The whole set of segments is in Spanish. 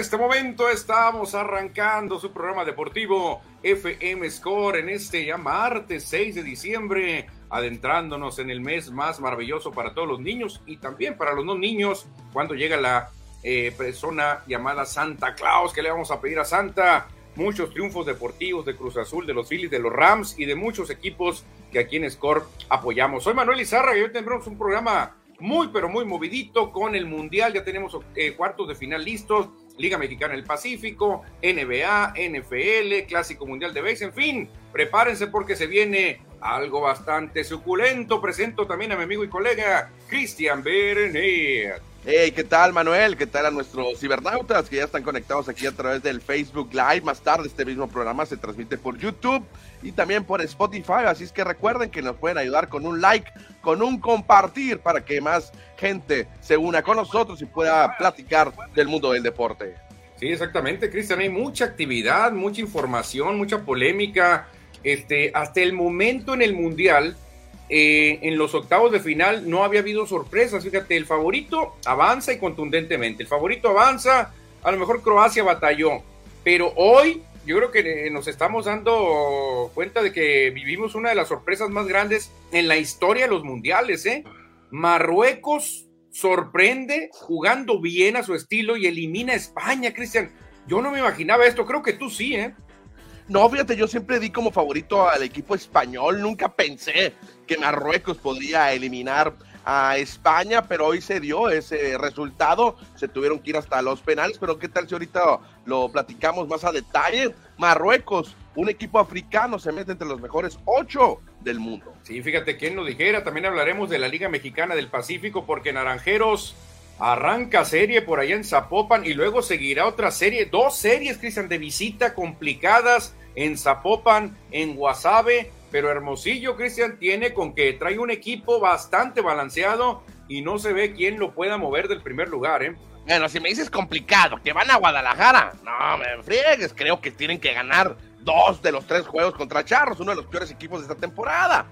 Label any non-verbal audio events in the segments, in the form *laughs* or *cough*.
este momento estamos arrancando su programa deportivo FM Score en este ya martes 6 de diciembre, adentrándonos en el mes más maravilloso para todos los niños y también para los no niños, cuando llega la eh, persona llamada Santa Claus, que le vamos a pedir a Santa muchos triunfos deportivos de Cruz Azul, de los Phillies, de los Rams y de muchos equipos que aquí en Score apoyamos. Soy Manuel Izarra y hoy tendremos un programa muy, pero muy movidito con el Mundial. Ya tenemos eh, cuartos de final listos. Liga Mexicana del Pacífico, NBA, NFL, Clásico Mundial de Béisbol, en fin, prepárense porque se viene algo bastante suculento. Presento también a mi amigo y colega Cristian Berenet. Hey, ¿qué tal Manuel? ¿Qué tal a nuestros cibernautas que ya están conectados aquí a través del Facebook Live? Más tarde este mismo programa se transmite por YouTube y también por Spotify, así es que recuerden que nos pueden ayudar con un like, con un compartir para que más gente se una con nosotros y pueda platicar del mundo del deporte. Sí, exactamente, Cristian, hay mucha actividad, mucha información, mucha polémica. Este, hasta el momento en el Mundial eh, en los octavos de final no había habido sorpresas. Fíjate, el favorito avanza y contundentemente. El favorito avanza, a lo mejor Croacia batalló, pero hoy yo creo que eh, nos estamos dando cuenta de que vivimos una de las sorpresas más grandes en la historia de los mundiales. ¿eh? Marruecos sorprende jugando bien a su estilo y elimina a España, Cristian. Yo no me imaginaba esto, creo que tú sí, ¿eh? No, fíjate, yo siempre di como favorito al equipo español, nunca pensé que Marruecos podría eliminar a España, pero hoy se dio ese resultado, se tuvieron que ir hasta los penales, pero qué tal si ahorita lo platicamos más a detalle. Marruecos, un equipo africano, se mete entre los mejores ocho del mundo. Sí, fíjate quién lo dijera, también hablaremos de la Liga Mexicana del Pacífico, porque Naranjeros arranca serie por allá en Zapopan y luego seguirá otra serie, dos series, Cristian, de visita complicadas en Zapopan, en Guasave, pero Hermosillo, Cristian, tiene con que trae un equipo bastante balanceado y no se ve quién lo pueda mover del primer lugar, ¿eh? Bueno, si me dices complicado, que van a Guadalajara, no me friegues, creo que tienen que ganar dos de los tres juegos contra Charros, uno de los peores equipos de esta temporada.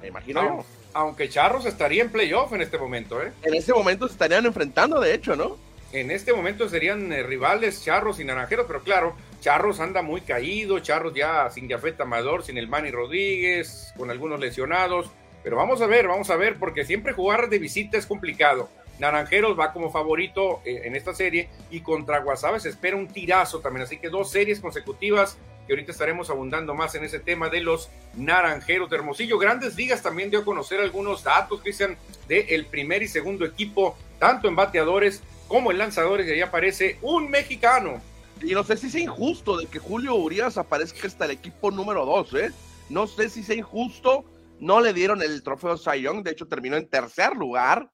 Me imagino. Aunque Charros estaría en playoff en este momento, ¿eh? En este momento se estarían enfrentando, de hecho, ¿no? En este momento serían eh, rivales Charros y Naranjeros, pero claro, Charros anda muy caído, Charros ya sin Jafet Amador, sin el Manny Rodríguez, con algunos lesionados. Pero vamos a ver, vamos a ver, porque siempre jugar de visita es complicado. Naranjeros va como favorito eh, en esta serie y contra Guasave se espera un tirazo también. Así que dos series consecutivas que ahorita estaremos abundando más en ese tema de los Naranjeros de Hermosillo. Grandes Ligas también dio a conocer algunos datos, Cristian, del primer y segundo equipo, tanto en bateadores como en lanzadores. Y ahí aparece un mexicano, y no sé si es injusto de que Julio Urias aparezca hasta el equipo número 2, ¿eh? No sé si es injusto. No le dieron el trofeo Cy Young, de hecho terminó en tercer lugar.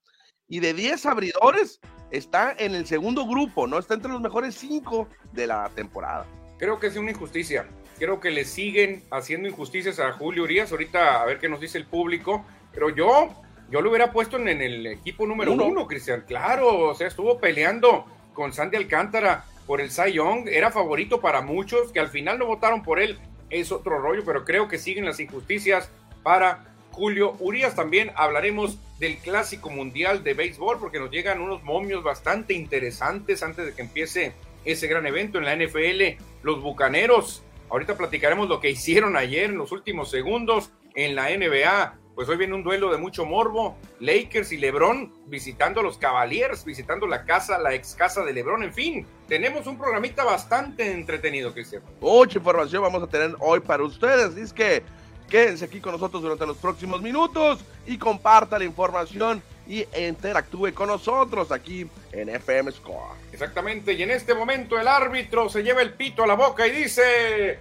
Y de 10 abridores, está en el segundo grupo, ¿no? Está entre los mejores 5 de la temporada. Creo que es una injusticia. Creo que le siguen haciendo injusticias a Julio Urias. Ahorita a ver qué nos dice el público. Pero yo, yo lo hubiera puesto en, el equipo número uno, uno Cristian. Claro, o sea, estuvo peleando con Sandy Alcántara por el Cy Young, era favorito para muchos, que al final no votaron por él, es otro rollo, pero creo que siguen las injusticias para Julio Urias. También hablaremos del Clásico Mundial de Béisbol, porque nos llegan unos momios bastante interesantes antes de que empiece ese gran evento en la NFL. Los Bucaneros, ahorita platicaremos lo que hicieron ayer en los últimos segundos en la NBA pues hoy viene un duelo de mucho morbo. Lakers y LeBron visitando a los Cavaliers, visitando la casa, la ex casa de LeBron. En fin, tenemos un programita bastante entretenido, Cristian. Mucha información vamos a tener hoy para ustedes. Es que quédense aquí con nosotros durante los próximos minutos y comparta la información y interactúe con nosotros aquí en FM Score. Exactamente, y en este momento el árbitro se lleva el pito a la boca y dice...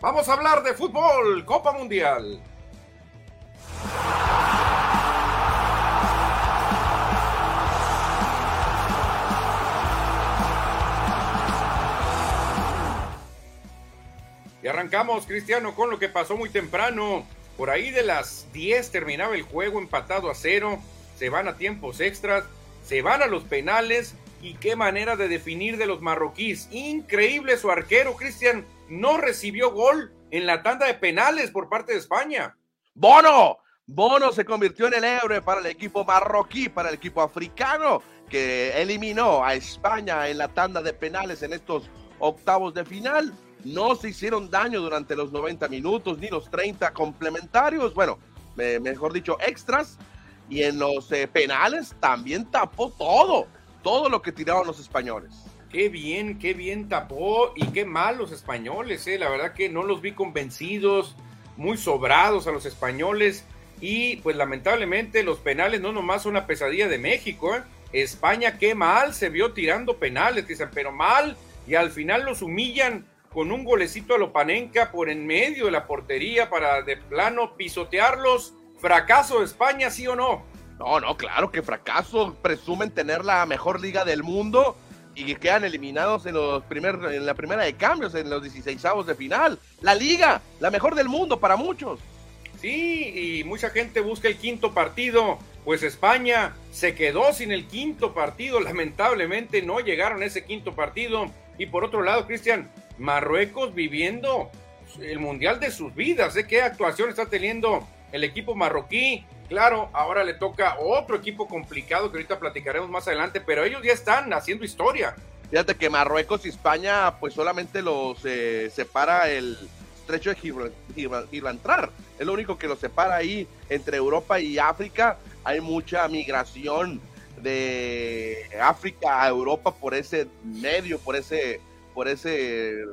Vamos a hablar de fútbol, Copa Mundial. Y arrancamos, Cristiano, con lo que pasó muy temprano. Por ahí de las 10 terminaba el juego empatado a cero. Se van a tiempos extras, se van a los penales. Y qué manera de definir de los marroquíes. Increíble su arquero, Cristian. No recibió gol en la tanda de penales por parte de España. Bono, Bono se convirtió en el héroe para el equipo marroquí, para el equipo africano, que eliminó a España en la tanda de penales en estos octavos de final. No se hicieron daño durante los 90 minutos ni los 30 complementarios, bueno, mejor dicho, extras. Y en los eh, penales también tapó todo, todo lo que tiraron los españoles. Qué bien, qué bien tapó y qué mal los españoles, eh. la verdad que no los vi convencidos, muy sobrados a los españoles y pues lamentablemente los penales no nomás son una pesadilla de México, ¿eh? España qué mal se vio tirando penales, dicen, pero mal, y al final los humillan con un golecito a Lopanenka por en medio de la portería para de plano pisotearlos. ¿Fracaso de España, sí o no? No, no, claro que fracaso. Presumen tener la mejor liga del mundo y que quedan eliminados en, los primer, en la primera de cambios, en los 16 de final. La liga, la mejor del mundo para muchos. Sí, y mucha gente busca el quinto partido. Pues España se quedó sin el quinto partido. *laughs* Lamentablemente no llegaron a ese quinto partido. Y por otro lado, Cristian, Marruecos viviendo el mundial de sus vidas. ¿eh? ¿Qué actuación está teniendo el equipo marroquí? Claro, ahora le toca otro equipo complicado que ahorita platicaremos más adelante, pero ellos ya están haciendo historia. Fíjate que Marruecos y España, pues solamente los eh, separa el, estrecho de Gibraltar. Es lo único que lo separa ahí entre Europa y África. Hay mucha migración de África a Europa por ese medio, por ese, por ese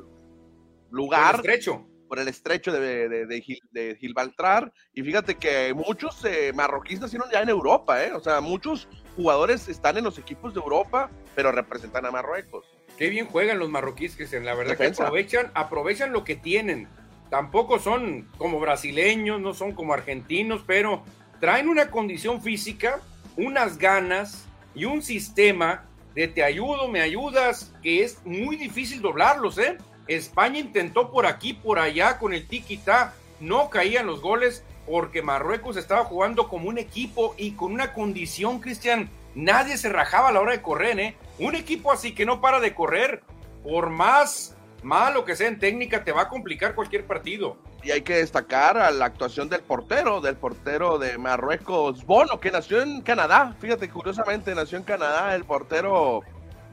lugar. Por el estrecho. Por el estrecho de, de, Gibraltar. Y fíjate que muchos eh, marroquíes nacieron ya en Europa, ¿eh? O sea, muchos jugadores están en los equipos de Europa, pero representan a Marruecos. Qué bien juegan los marroquíes, Cristian. La verdad que aprovechan, aprovechan lo que tienen tampoco son como brasileños, no son como argentinos, pero traen una condición física, unas ganas y un sistema de te ayudo, me ayudas, que es muy difícil doblarlos, ¿eh? España intentó por aquí, por allá con el tiki-ta, no caían los goles porque Marruecos estaba jugando como un equipo y con una condición, Cristian, nadie se rajaba a la hora de correr, ¿eh? Un equipo así que no para de correr, por más malo que sea en técnica, te va a complicar cualquier partido. Y hay que destacar a la actuación del portero, del portero de Marruecos, Bono, que nació en Canadá. Fíjate, curiosamente, nació en Canadá el portero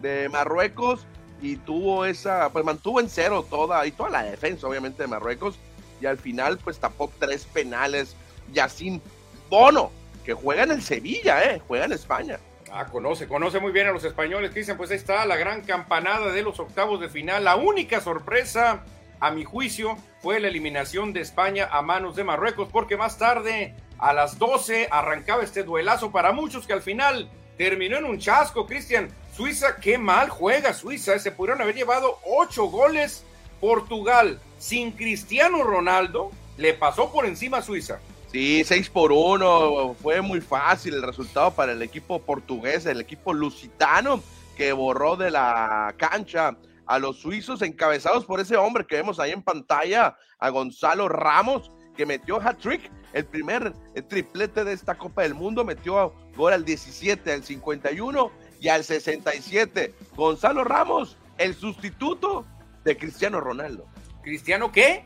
de Marruecos y tuvo esa, pues mantuvo en cero toda, y toda la defensa, obviamente, de Marruecos. Y al final, pues tapó tres penales. Yacine Bono, que juega en el Sevilla, ¿eh? Juega en España. Ah, conoce, conoce muy bien a los españoles. Dicen, pues ahí está la gran campanada de los octavos de final. La única sorpresa, a mi juicio, fue la eliminación de España a manos de Marruecos, porque más tarde, a las 12, arrancaba este duelazo para muchos que al final terminó en un chasco. Cristian, Suiza, qué mal juega Suiza. Se pudieron haber llevado ocho goles. Portugal, sin Cristiano Ronaldo, le pasó por encima a Suiza. Sí, 6 por 1, fue muy fácil el resultado para el equipo portugués, el equipo lusitano, que borró de la cancha a los suizos encabezados por ese hombre que vemos ahí en pantalla, a Gonzalo Ramos, que metió hat-trick, el primer triplete de esta Copa del Mundo, metió gol al 17, al 51 y al 67. Gonzalo Ramos, el sustituto de Cristiano Ronaldo. ¿Cristiano qué?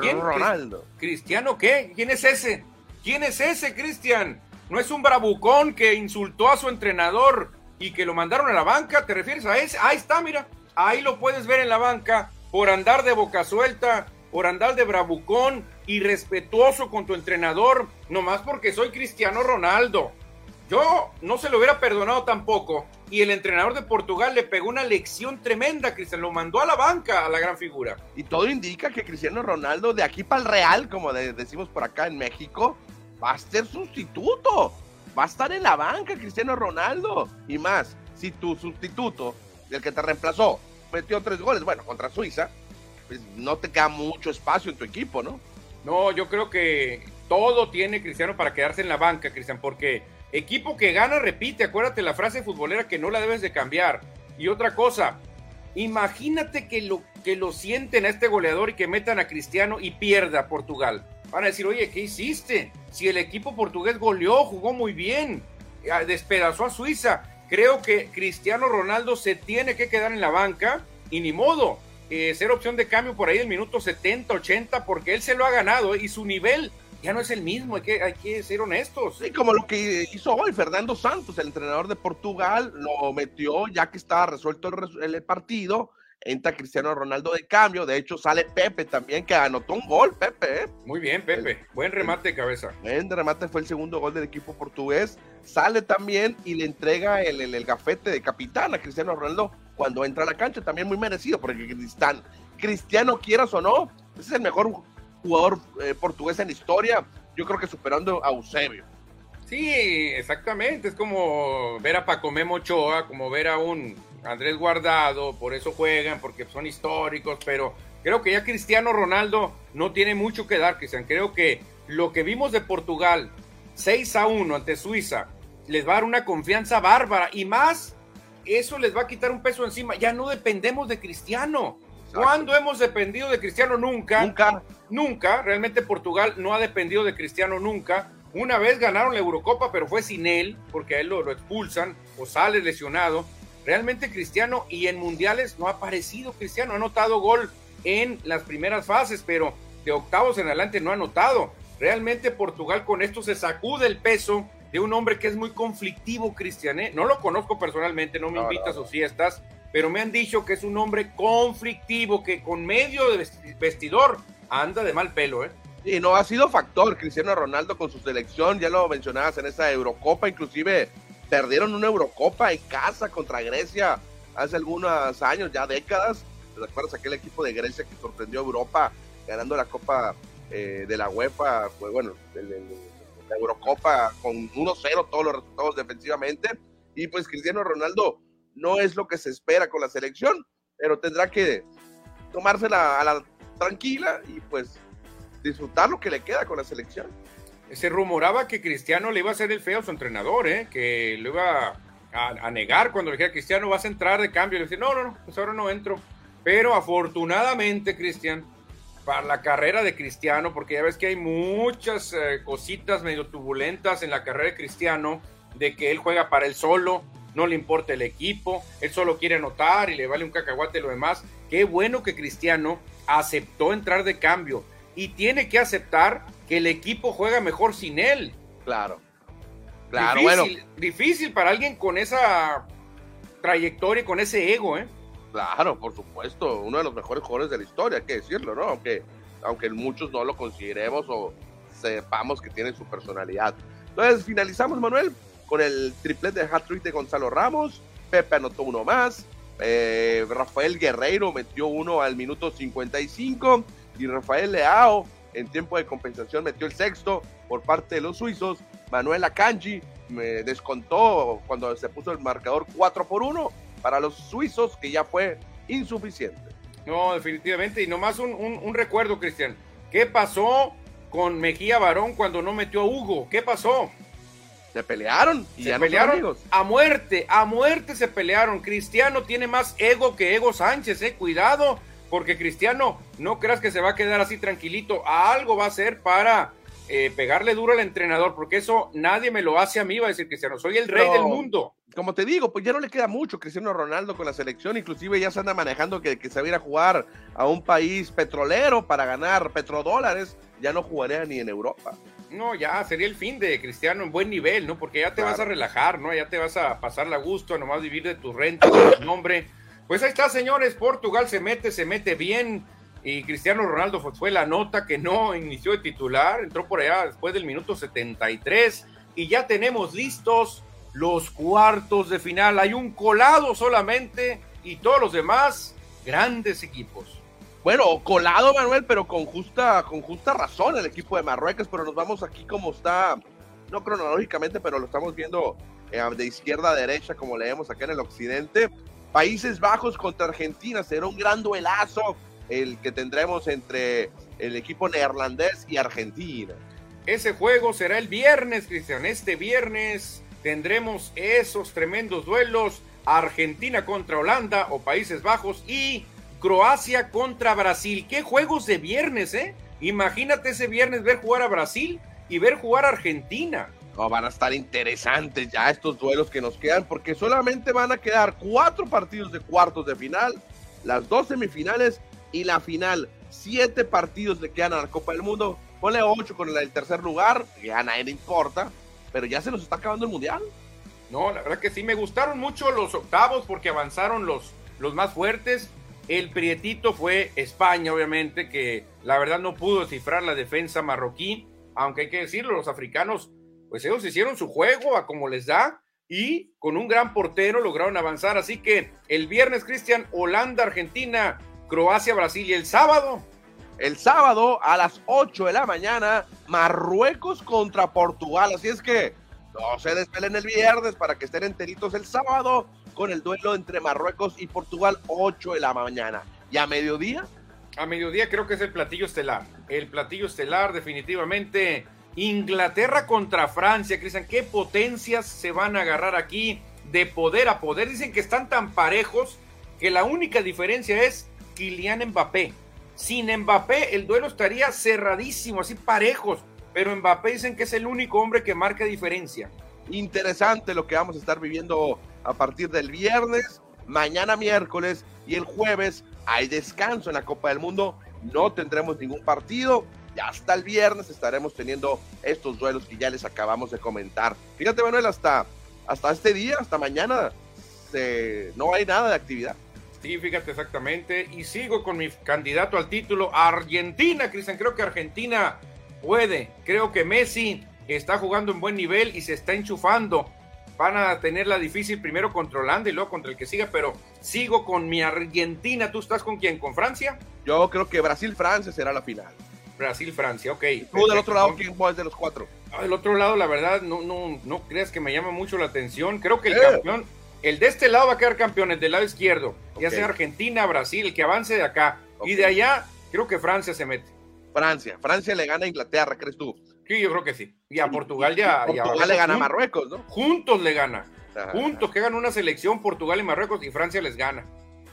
¿Quién? Ronaldo. ¿Cristiano qué? ¿Quién es ese? ¿Quién es ese, Cristian? ¿No es un bravucón que insultó a su entrenador y que lo mandaron a la banca? ¿Te refieres a ese? Ahí está, mira. Ahí lo puedes ver en la banca por andar de boca suelta, por andar de bravucón, irrespetuoso con tu entrenador, nomás porque soy Cristiano Ronaldo. Yo no se lo hubiera perdonado tampoco. Y el entrenador de Portugal le pegó una lección tremenda, Cristian. Lo mandó a la banca a la gran figura. Y todo indica que Cristiano Ronaldo, de aquí para el Real, como decimos por acá en México, va a ser sustituto. Va a estar en la banca Cristiano Ronaldo. Y más, si tu sustituto, el que te reemplazó, metió tres goles, bueno, contra Suiza, pues no te queda mucho espacio en tu equipo, ¿no? No, yo creo que todo tiene Cristiano para quedarse en la banca, Cristian, porque Equipo que gana, repite, acuérdate la frase futbolera que no la debes de cambiar. Y otra cosa, imagínate que lo, que lo sienten a este goleador y que metan a Cristiano y pierda Portugal. Van a decir, oye, ¿qué hiciste? Si el equipo portugués goleó, jugó muy bien, ah, despedazó a Suiza. Creo que Cristiano Ronaldo se tiene que quedar en la banca y ni modo, eh, ser opción de cambio por ahí el minuto 70, 80, porque él se lo ha ganado y su nivel ya no es el mismo, hay que, hay que ser honestos. Sí, como lo que hizo hoy Fernando Santos, el entrenador de Portugal, lo metió ya que estaba resuelto el, el partido entra Cristiano Ronaldo de cambio, de hecho sale Pepe también, que anotó un gol, Pepe. ¿eh? Muy bien, Pepe, buen remate de cabeza. Buen remate, fue el segundo gol del equipo portugués, sale también y le entrega el, el, gafete de capitán a Cristiano Ronaldo cuando entra a la cancha, también muy merecido, porque Cristiano, Cristiano quieras o no, es el mejor jugador eh, portugués en historia, yo creo que superando a Eusebio. Sí, exactamente, es como ver a Paco Memo Ochoa, como ver a un Andrés Guardado, por eso juegan, porque son históricos, pero creo que ya Cristiano Ronaldo no tiene mucho que dar, Cristian. Creo que lo que vimos de Portugal, 6 a 1 ante Suiza, les va a dar una confianza bárbara y más, eso les va a quitar un peso encima. Ya no dependemos de Cristiano. ¿Cuándo hemos dependido de Cristiano? Nunca. Nunca. Nunca. Realmente Portugal no ha dependido de Cristiano nunca. Una vez ganaron la Eurocopa, pero fue sin él, porque a él lo, lo expulsan o sale lesionado realmente Cristiano y en mundiales no ha aparecido Cristiano, ha anotado gol en las primeras fases, pero de octavos en adelante no ha anotado. Realmente Portugal con esto se sacude el peso de un hombre que es muy conflictivo, Cristian. ¿eh? No lo conozco personalmente, no me invita a sus fiestas, pero me han dicho que es un hombre conflictivo, que con medio de vestidor anda de mal pelo. ¿eh? Y no ha sido factor Cristiano Ronaldo con su selección, ya lo mencionabas en esa Eurocopa, inclusive perdieron una Eurocopa en casa contra Grecia hace algunos años, ya décadas. ¿Te acuerdas aquel equipo de Grecia que sorprendió a Europa ganando la Copa eh, de la UEFA? Pues bueno, la Eurocopa con 1-0 todos los resultados defensivamente. Y pues Cristiano Ronaldo no es lo que se espera con la selección, pero tendrá que tomársela a la tranquila y pues disfrutar lo que le queda con la selección se rumoraba que Cristiano le iba a hacer el feo a su entrenador, ¿eh? que lo iba a, negar cuando le dijera Cristiano vas a entrar de cambio. Le decía, no, no, no, pues ahora no entro. Pero afortunadamente, Cristian, para la carrera de Cristiano, porque ya ves que hay muchas eh, cositas medio turbulentas en la carrera de Cristiano, de que él juega para él solo, no le importa el equipo, él solo quiere anotar y le vale un cacahuate lo demás. Qué bueno que Cristiano aceptó entrar de cambio y tiene que aceptar que el equipo juega mejor sin él. Claro. Claro, difícil, bueno. Difícil para alguien con esa trayectoria y con ese ego, ¿eh? Claro, por supuesto. Uno de los mejores jugadores de la historia, hay que decirlo, ¿no? Aunque, aunque muchos no lo consideremos o sepamos que tiene su personalidad. Entonces, finalizamos, Manuel, con el triplete de hat-trick de Gonzalo Ramos. Pepe anotó uno más. Eh, Rafael Guerreiro metió uno al minuto 55. Y Rafael Leao en tiempo de compensación metió el sexto por parte de los suizos. Manuel Akanji me descontó cuando se puso el marcador 4 por 1 para los suizos, que ya fue insuficiente. No, definitivamente. Y nomás un, un, recuerdo, Cristian. ¿Qué pasó con Mejía Barón cuando no metió a Hugo? ¿Qué pasó? Se pelearon y se ya pelearon a muerte, a muerte se pelearon. Cristiano tiene más ego que Ego Sánchez, eh, cuidado porque Cristiano, no creas que se va a quedar así tranquilito, algo va a hacer para eh, pegarle duro al entrenador, porque eso nadie me lo hace a mí, va a decir Cristiano, soy el rey del mundo. Como te digo, pues ya no le queda mucho Cristiano Ronaldo con la selección, inclusive ya se anda manejando que, que se va a ir a jugar a un país petrolero para ganar petrodólares, ya no jugaría ni en Europa. No, ya sería el fin de Cristiano en buen nivel, ¿no? Porque ya te vas a relajar, ¿no? Ya te vas a pasar la gusto, a nomás vivir de tu renta, de tu nombre pues ahí está, señores. Portugal se mete, se mete bien. Y Cristiano Ronaldo fue la nota que no inició de titular. Entró por allá después del minuto 73. Y ya tenemos listos los cuartos de final. Hay un colado solamente y todos los demás grandes equipos. Bueno, colado Manuel, pero con justa, con justa razón el equipo de Marruecos, pero nos vamos aquí como está, no cronológicamente, pero lo estamos viendo eh, de izquierda a derecha, como leemos acá en el occidente. Países Bajos contra Argentina. Será un gran duelazo el que tendremos entre el equipo neerlandés y Argentina. Ese juego será el viernes, Cristian. Este viernes tendremos esos tremendos duelos. Argentina contra Holanda o Países Bajos y Croacia contra Brasil. Qué juegos de viernes, ¿eh? Imagínate ese viernes ver jugar a Brasil y ver jugar a Argentina van a estar interesantes ya estos duelos que nos quedan, porque solamente van a quedar cuatro partidos de cuartos de final, las dos semifinales y la final. siete partidos le quedan a la Copa del Mundo. Ponle ocho con el tercer lugar, que a nadie le importa, pero ya se nos está acabando el Mundial. No, la verdad que sí, me gustaron mucho los octavos porque avanzaron los, los más fuertes. El prietito fue España, obviamente, que la verdad no pudo descifrar la defensa marroquí, aunque hay que decirlo, los africanos, pues ellos hicieron su juego a como les da y con un gran portero lograron avanzar. Así que el viernes, Cristian, Holanda, Argentina, Croacia, Brasil y el sábado. El sábado a las 8 de la mañana, Marruecos contra Portugal. Así es que no se despelen el viernes para que estén enteritos el sábado con el duelo entre Marruecos y Portugal, 8 de la mañana. ¿Y a mediodía? A mediodía creo que es el platillo estelar. El platillo estelar definitivamente Inglaterra contra Francia, Cristian, ¿qué potencias se van a agarrar aquí de poder a poder? Dicen que están tan parejos que la única diferencia es Kylian Mbappé. Sin Mbappé el duelo estaría cerradísimo, así parejos, pero Mbappé dicen que es el único hombre que marca diferencia. Interesante lo que vamos a estar viviendo a partir del viernes, mañana miércoles y el jueves hay descanso en la Copa del Mundo. No tendremos ningún partido, y hasta el viernes estaremos teniendo estos duelos que ya les acabamos de comentar. Fíjate, Manuel, hasta, hasta este día, hasta mañana, no hay nada de actividad. Sí, fíjate exactamente. Y sigo con mi candidato al título, Argentina, Cristian. Creo que Argentina puede. Creo que Messi está jugando en buen nivel y se está enchufando. Van a tenerla difícil primero controlando y luego contra el que siga, pero sigo con mi Argentina. ¿Tú estás con quién? ¿Con Francia? Yo creo que Brasil-Francia será la final. Brasil-Francia, ok. ¿Tú del otro lado quién es de los cuatro? Ah, del otro lado, la verdad, no, no, no creas que me llama mucho la atención. Creo que el eh. campeón, el de este lado va a quedar campeón, el del lado izquierdo. Ya sea Argentina, Brasil, el que avance de acá. Y de allá, creo que Francia se mete. Francia. Francia le gana a Inglaterra, ¿crees tú? Sí, yo creo que sí. Y a Portugal ya. Portugal le gana a Marruecos, ¿no? Juntos le gana. Juntos que hagan una selección Portugal y Marruecos y Francia les gana.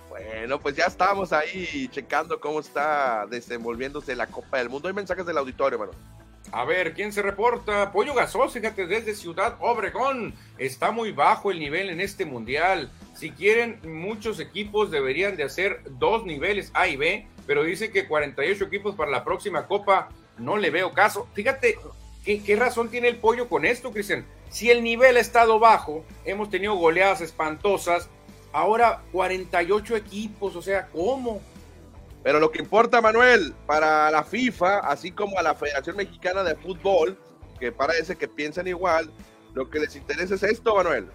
Bueno, pues ya estamos ahí checando cómo está desenvolviéndose la Copa del Mundo. Hay mensajes del auditorio, hermano. A ver, ¿quién se reporta? Pollo Gasol, fíjate, desde Ciudad Obregón. Está muy bajo el nivel en este mundial. Si quieren, muchos equipos deberían de hacer dos niveles A y B, pero dice que 48 equipos para la próxima Copa no le veo caso. Fíjate, ¿qué, qué razón tiene el pollo con esto, Cristian? Si el nivel ha estado bajo, hemos tenido goleadas espantosas, Ahora 48 equipos, o sea, ¿cómo? Pero lo que importa, Manuel, para la FIFA, así como a la Federación Mexicana de Fútbol, que parece que piensan igual, lo que les interesa es esto, Manuel.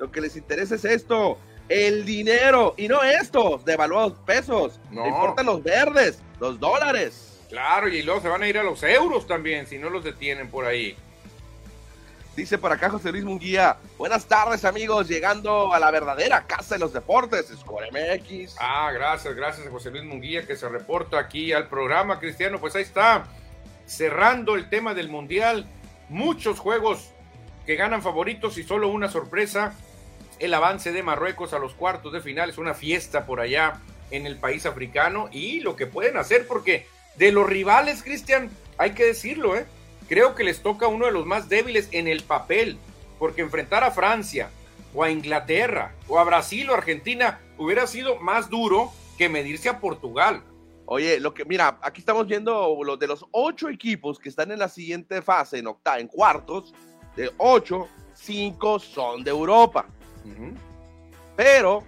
Lo que les interesa es esto, el dinero, y no estos devaluados pesos. No. importan los verdes, los dólares. Claro, y luego se van a ir a los euros también, si no los detienen por ahí. Dice por acá José Luis Munguía. Buenas tardes, amigos. Llegando a la verdadera casa de los deportes, Score MX. Ah, gracias, gracias a José Luis Munguía que se reporta aquí al programa, Cristiano. Pues ahí está, cerrando el tema del Mundial. Muchos juegos que ganan favoritos y solo una sorpresa. El avance de Marruecos a los cuartos de final es una fiesta por allá en el país africano y lo que pueden hacer, porque de los rivales, Cristian, hay que decirlo, ¿eh? creo que les toca uno de los más débiles en el papel, porque enfrentar a Francia o a Inglaterra o a Brasil o Argentina hubiera sido más duro que medirse a Portugal. Oye, lo que mira, aquí estamos viendo los de los ocho equipos que están en la siguiente fase, en octava, en cuartos, de ocho, cinco son de Europa. Pero,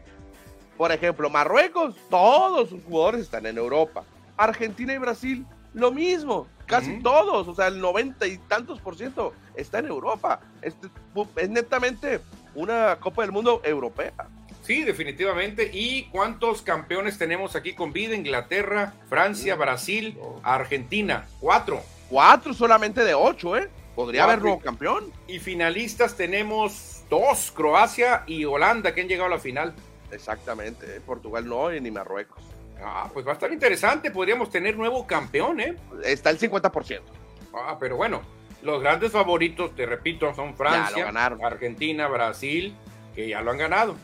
por ejemplo, Marruecos, todos sus jugadores están en Europa. Argentina y Brasil, lo mismo casi todos, o sea, el noventa y tantos por ciento está en Europa. Este, es netamente una Copa del Mundo europea. Sí, definitivamente. ¿Y cuántos campeones tenemos aquí con vida? Inglaterra, Francia, Brasil, Argentina. Cuatro. Cuatro solamente de ocho, ¿eh? Podría haber nuevo campeón. Y finalistas tenemos dos, Croacia y Holanda, que han llegado a la final. Exactamente, ¿eh? Portugal no, ni Marruecos. Ah, pues va a estar interesante. Podríamos tener nuevo campeón, ¿eh? Está el 50%. Ah, pero bueno, los grandes favoritos, te repito, son Francia, Argentina, Brasil, que ya lo han ganado.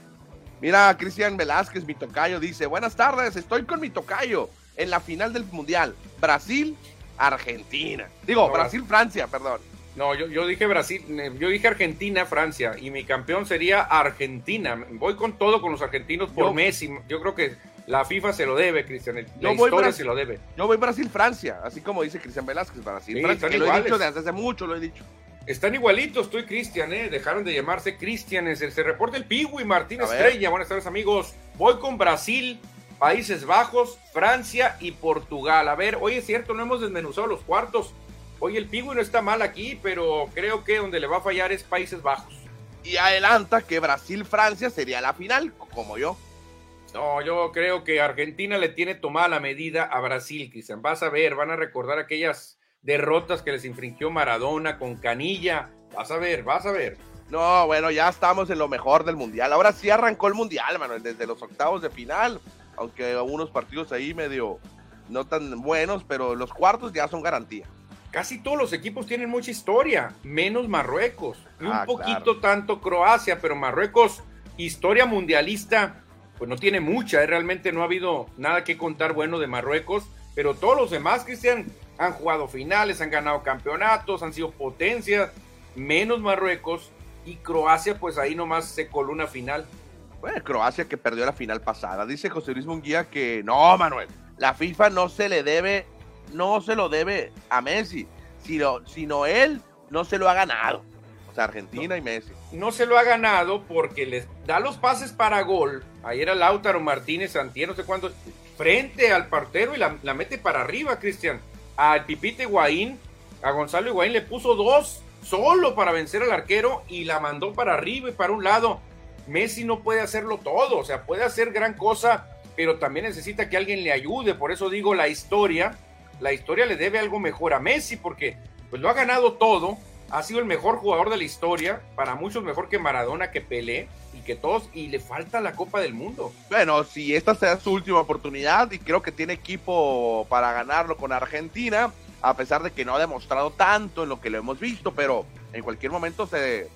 Mira, Cristian Velázquez, mi tocayo, dice: Buenas tardes, estoy con mi tocayo en la final del Mundial. Brasil, Argentina. Digo, Brasil, Francia, perdón. No, yo, yo, dije Brasil, yo dije Argentina, Francia, y mi campeón sería Argentina. Voy con todo con los argentinos por Messi. Yo creo que La FIFA se lo debe, Cristian. La historia se lo debe. Yo voy Brasil-Francia, así como dice Cristian Velázquez, Brasil-Francia. lo he dicho desde hace mucho, lo he dicho. Están igualitos, tú y Cristian, ¿eh? Dejaron de llamarse Cristian. Se, se reporta el Piwi Martín Estrella. Buenas tardes, amigos. Voy con Brasil, Países Bajos, Francia y Portugal. A ver, hoy es cierto, no hemos desmenuzado los cuartos. Hoy el Piwi no está mal aquí, pero creo que donde le va a fallar es Países Bajos. Y adelanta que Brasil-Francia sería la final, como yo. No, yo creo que Argentina le tiene tomada la medida a Brasil, Cristian. Vas a ver, van a recordar aquellas derrotas que les infringió Maradona con Canilla. Vas a ver, vas a ver. No, bueno, ya estamos en lo mejor del mundial. Ahora sí arrancó el mundial, Manuel, desde los octavos de final. Aunque algunos partidos ahí medio no tan buenos, pero los cuartos ya son garantía. Casi todos los equipos tienen mucha historia, menos Marruecos. Y un ah, poquito tanto Croacia, pero Marruecos, historia mundialista, pues no tiene mucha, ¿eh? realmente no ha habido nada que contar bueno de Marruecos, pero todos los demás, Cristian, han jugado finales, han ganado campeonatos, han sido potencias, menos Marruecos y Croacia, pues ahí nomás se coló una final. Bueno, Croacia que perdió la final pasada. Dice José Luis Munguía que no, Manuel, la FIFA no se le debe, no se lo debe a Messi, sino, sino él no se lo ha ganado. O sea, Argentina y Messi. No se lo ha ganado porque les da los pases para gol. Ahí era Lautaro Martínez Santier, no sé cuándo, frente al partero y la, mete para arriba, Cristian. Al Pipite Higuaín, a Gonzalo Higuaín le puso dos solo para vencer al arquero y la mandó para arriba y para un lado. Messi no puede hacerlo todo, o sea, puede hacer gran cosa, pero también necesita que alguien le ayude. Por eso digo la historia, la historia le debe algo mejor a Messi porque pues lo ha ganado todo ha sido el mejor jugador de la historia, para muchos mejor que Maradona, que Pelé y que todos, y le falta la Copa del Mundo. Bueno, si esta sea su última oportunidad y creo que tiene equipo para ganarlo con Argentina, a pesar de que no ha demostrado tanto en lo que lo hemos visto, pero en cualquier momento se,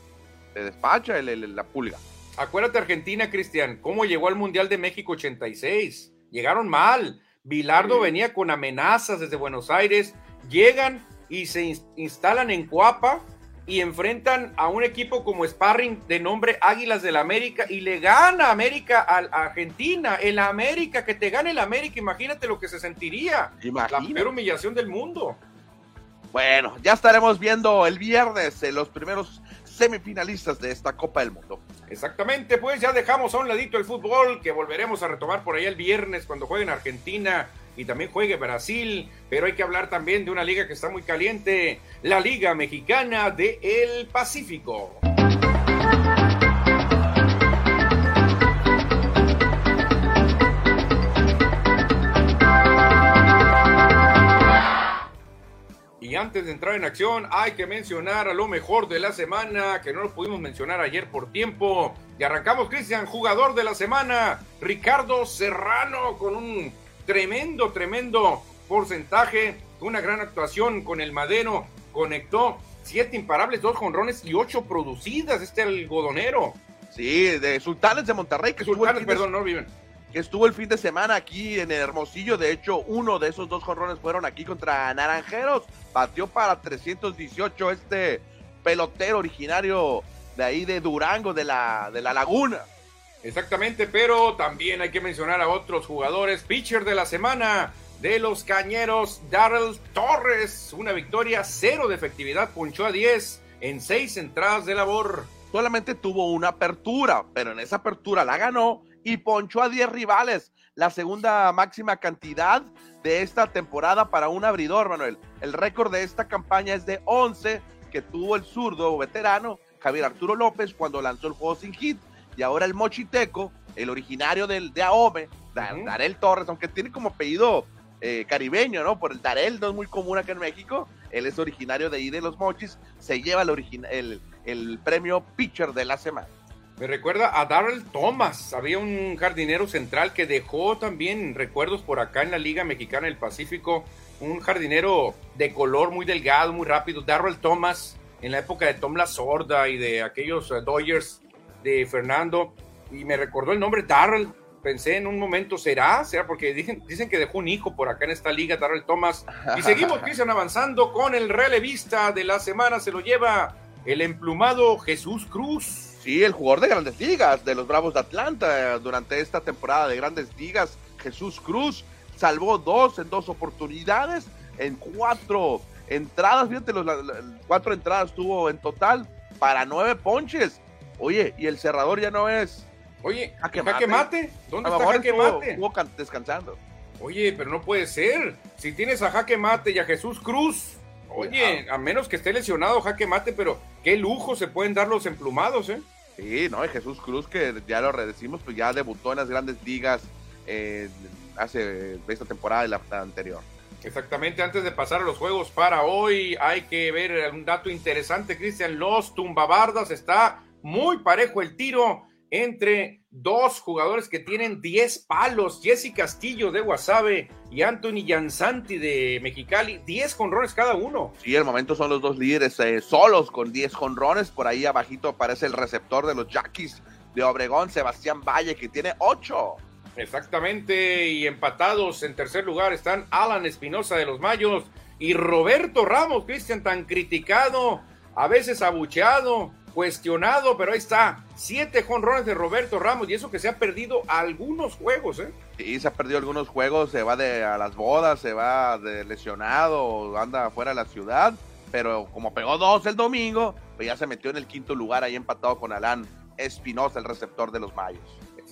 despacha la pulga. Acuérdate Argentina, Cristian, cómo llegó al Mundial de México 86. Llegaron mal. Bilardo venía con amenazas desde Buenos Aires. Llegan y se instalan en Cuapa y enfrentan a un equipo como Sparring de nombre Águilas del América y le gana América a, Argentina. El América, que te gane el América, imagínate lo que se sentiría. La peor humillación del mundo. Bueno, ya estaremos viendo el viernes los primeros semifinalistas de esta Copa del Mundo. Exactamente, pues ya dejamos a un ladito el fútbol que volveremos a retomar por ahí el viernes cuando jueguen Argentina y también juegue Brasil, pero hay que hablar también de una liga que está muy caliente, la Liga Mexicana de El Pacífico. Y antes de entrar en acción, hay que mencionar a lo mejor de la semana, que no lo pudimos mencionar ayer por tiempo. Y arrancamos, Cristian, jugador de la semana, Ricardo Serrano, con un tremendo, tremendo porcentaje, una gran actuación con el Madero, conectó siete imparables, dos jonrones y ocho producidas, este algodonero. Sí, de Sultanes de Monterrey, que Sultanes, perdón, no viven. Que estuvo el fin de semana aquí en el Hermosillo, de hecho, uno de esos dos jonrones fueron aquí contra Naranjeros, batió para 318 este pelotero originario de ahí de Durango, de la, de la Laguna. Exactamente, pero también hay que mencionar a otros jugadores. Pitcher de la semana de los Cañeros, Darrell Torres. Una victoria, cero de efectividad, punchó a 10 en seis entradas de labor. Solamente tuvo una apertura, pero en esa apertura la ganó y ponchó a 10 rivales. La segunda máxima cantidad de esta temporada para un abridor, Manuel. El récord de esta campaña es de 11 que tuvo el zurdo veterano Javier Arturo López cuando lanzó el juego sin hit y ahora el mochiteco, el originario del, de Aome, Darel Torres, aunque tiene como apellido eh, caribeño, ¿no? Por el Darel, no es muy común acá en México, él es originario de ahí de los mochis, se lleva el, el, premio pitcher de la semana. Me recuerda a Darrell Thomas, había un jardinero central que dejó también recuerdos por acá en la Liga Mexicana del Pacífico, un jardinero de color muy delgado, muy rápido, Darrell Thomas, en la época de Tom La Sorda y de aquellos uh, Dodgers de Fernando y me recordó el nombre Darrell. Pensé en un momento, ¿será? ¿Será? Porque dicen, dicen que dejó un hijo por acá en esta liga, Darrell Thomas. Y seguimos, *laughs* Cristian, avanzando con el relevista de la semana. Se lo lleva el emplumado Jesús Cruz. Sí, el jugador de grandes ligas, de los Bravos de Atlanta, durante esta temporada de grandes ligas. Jesús Cruz, salvó dos en dos oportunidades, en cuatro entradas, fíjate, los, cuatro entradas tuvo en total para nueve ponches. Oye, y el cerrador ya no es. Oye, ¿a mate? mate? ¿Dónde está Jaque Mate? descansando. Oye, pero no puede ser. Si tienes a Jaque Mate y a Jesús Cruz, oye, a menos que esté lesionado Jaque Mate, pero qué lujo se pueden dar los emplumados, ¿eh? Sí, no, y Jesús Cruz, que ya lo redecimos, pues ya debutó en las grandes ligas eh, hace esta temporada y la anterior. Exactamente, antes de pasar a los juegos para hoy, hay que ver un dato interesante, Cristian. Los Tumbabardas está muy parejo el tiro entre dos jugadores que tienen 10 palos, Jesse Castillo de Guasave y Anthony Jansanti de Mexicali, 10 jonrones cada uno. Sí, el momento son los dos líderes eh, solos con 10 jonrones, por ahí abajito aparece el receptor de los Yaquis de Obregón, Sebastián Valle, que tiene 8. Exactamente, y empatados en tercer lugar están Alan Espinosa de los Mayos y Roberto Ramos, Cristian, tan criticado, a veces abucheado, cuestionado, pero ahí está, siete jonrones de Roberto Ramos y eso que se ha perdido algunos juegos, ¿eh? Sí, se ha perdido algunos juegos, se va de a las bodas, se va de lesionado, anda fuera de la ciudad, pero como pegó dos el domingo, pues ya se metió en el quinto lugar ahí empatado con Alan Espinosa, el receptor de los Mayos.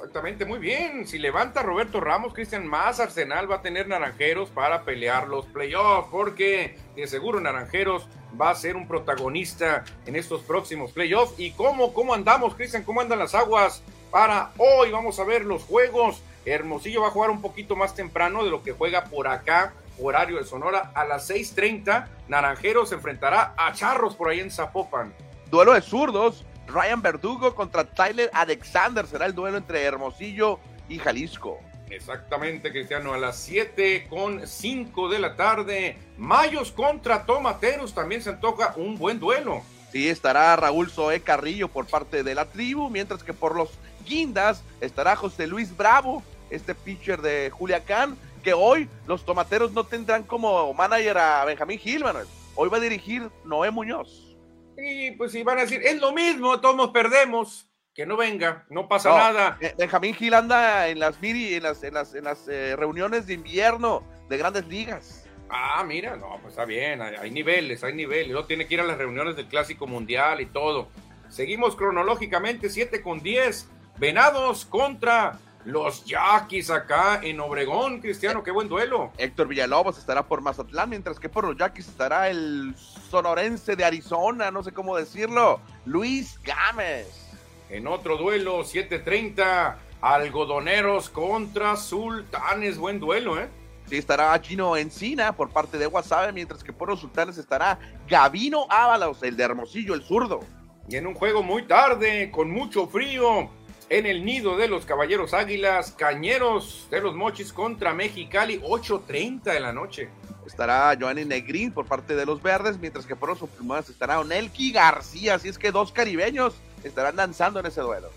Exactamente, muy bien. Si levanta Roberto Ramos, Cristian, más Arsenal va a tener Naranjeros para pelear los playoffs, porque de seguro Naranjeros va a ser un protagonista en estos próximos playoffs. ¿Y cómo, cómo andamos, Cristian? ¿Cómo andan las aguas para hoy? Vamos a ver los juegos. Hermosillo va a jugar un poquito más temprano de lo que juega por acá, horario de Sonora, a las 6:30. Naranjeros se enfrentará a Charros por ahí en Zapopan. Duelo de zurdos. Ryan Verdugo contra Tyler Alexander será el duelo entre Hermosillo y Jalisco. Exactamente, Cristiano, a las 7 con 5 de la tarde. Mayos contra Tomateros también se antoja un buen duelo. Sí, estará Raúl Zoé Carrillo por parte de la tribu, mientras que por los Guindas estará José Luis Bravo, este pitcher de Juliacán, que hoy los Tomateros no tendrán como manager a Benjamín Gil, Manuel. Hoy va a dirigir Noé Muñoz. Y pues si van a decir, es lo mismo, todos perdemos, que no venga, no pasa nada. Eh, Benjamín Gil anda en las en las, en las, en las eh, reuniones de invierno de grandes ligas. Ah, mira, no, pues está bien, hay, niveles, hay niveles. No tiene que ir a las reuniones del Clásico Mundial y todo. Seguimos cronológicamente, 7 con 10. Venados contra los Yaquis acá en Obregón, Cristiano, qué buen duelo. Héctor Villalobos estará por Mazatlán, mientras que por los Yaquis estará el sonorense de Arizona, no sé cómo decirlo, Luis Gámez. En otro duelo, 7:30, algodoneros contra sultanes, buen duelo, ¿eh? Sí, estará Gino Encina por parte de Guasave, mientras que por los sultanes estará Gavino Ábalos, el de Hermosillo, el zurdo. Y en un juego muy tarde, con mucho frío, en el nido de los Caballeros Águilas, Cañeros de los Mochis contra Mexicali, 8.30 de la noche. Estará Joanny Negrín por parte de los Verdes, mientras que por los Pumas estará Onelki García, así es que dos caribeños estarán danzando en ese duelo.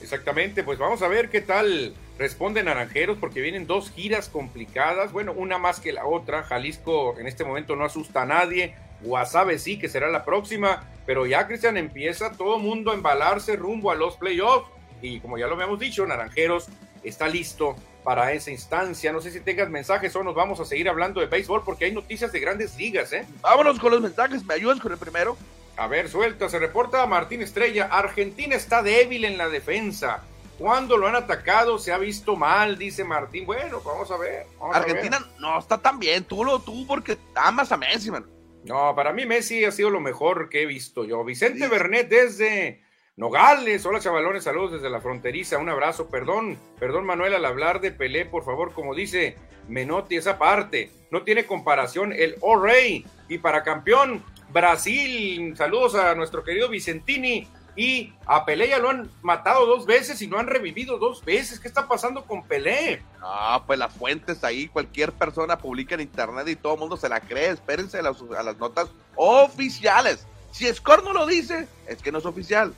Exactamente, pues vamos a ver qué tal responden Naranjeros, porque vienen dos giras complicadas, bueno, una más que la otra, Jalisco en este momento no asusta a nadie, Guasave sí, que será la próxima, pero ya Cristian empieza todo mundo a embalarse rumbo a los playoffs y como ya lo habíamos dicho, Naranjeros está listo para esa instancia. No sé si tengas mensajes o nos vamos a seguir hablando de béisbol porque hay noticias de grandes ligas, ¿eh? Vámonos con los mensajes, ¿me ayudas con el primero? A ver, suelta, se reporta a Martín Estrella, Argentina está débil en la defensa. Cuando lo han atacado se ha visto mal, dice Martín. Bueno, vamos a ver. Argentina no está tan bien, tú lo tú porque amas a Messi, man. No, para mí Messi ha sido lo mejor que he visto yo. Vicente Bernet desde Nogales, hola chavalones, saludos desde la fronteriza, un abrazo, perdón, perdón Manuel al hablar de Pelé, por favor, como dice Menotti, esa parte, no tiene comparación. El O-Rey, y para campeón, Brasil, saludos a nuestro querido Vicentini, y a Pelé ya lo han matado dos veces y no han revivido dos veces, ¿qué está pasando con Pelé? Ah, pues las fuentes ahí, cualquier persona publica en internet y todo el mundo se la cree, espérense a las, a las notas oficiales. Si Score no lo dice, es que no es oficial.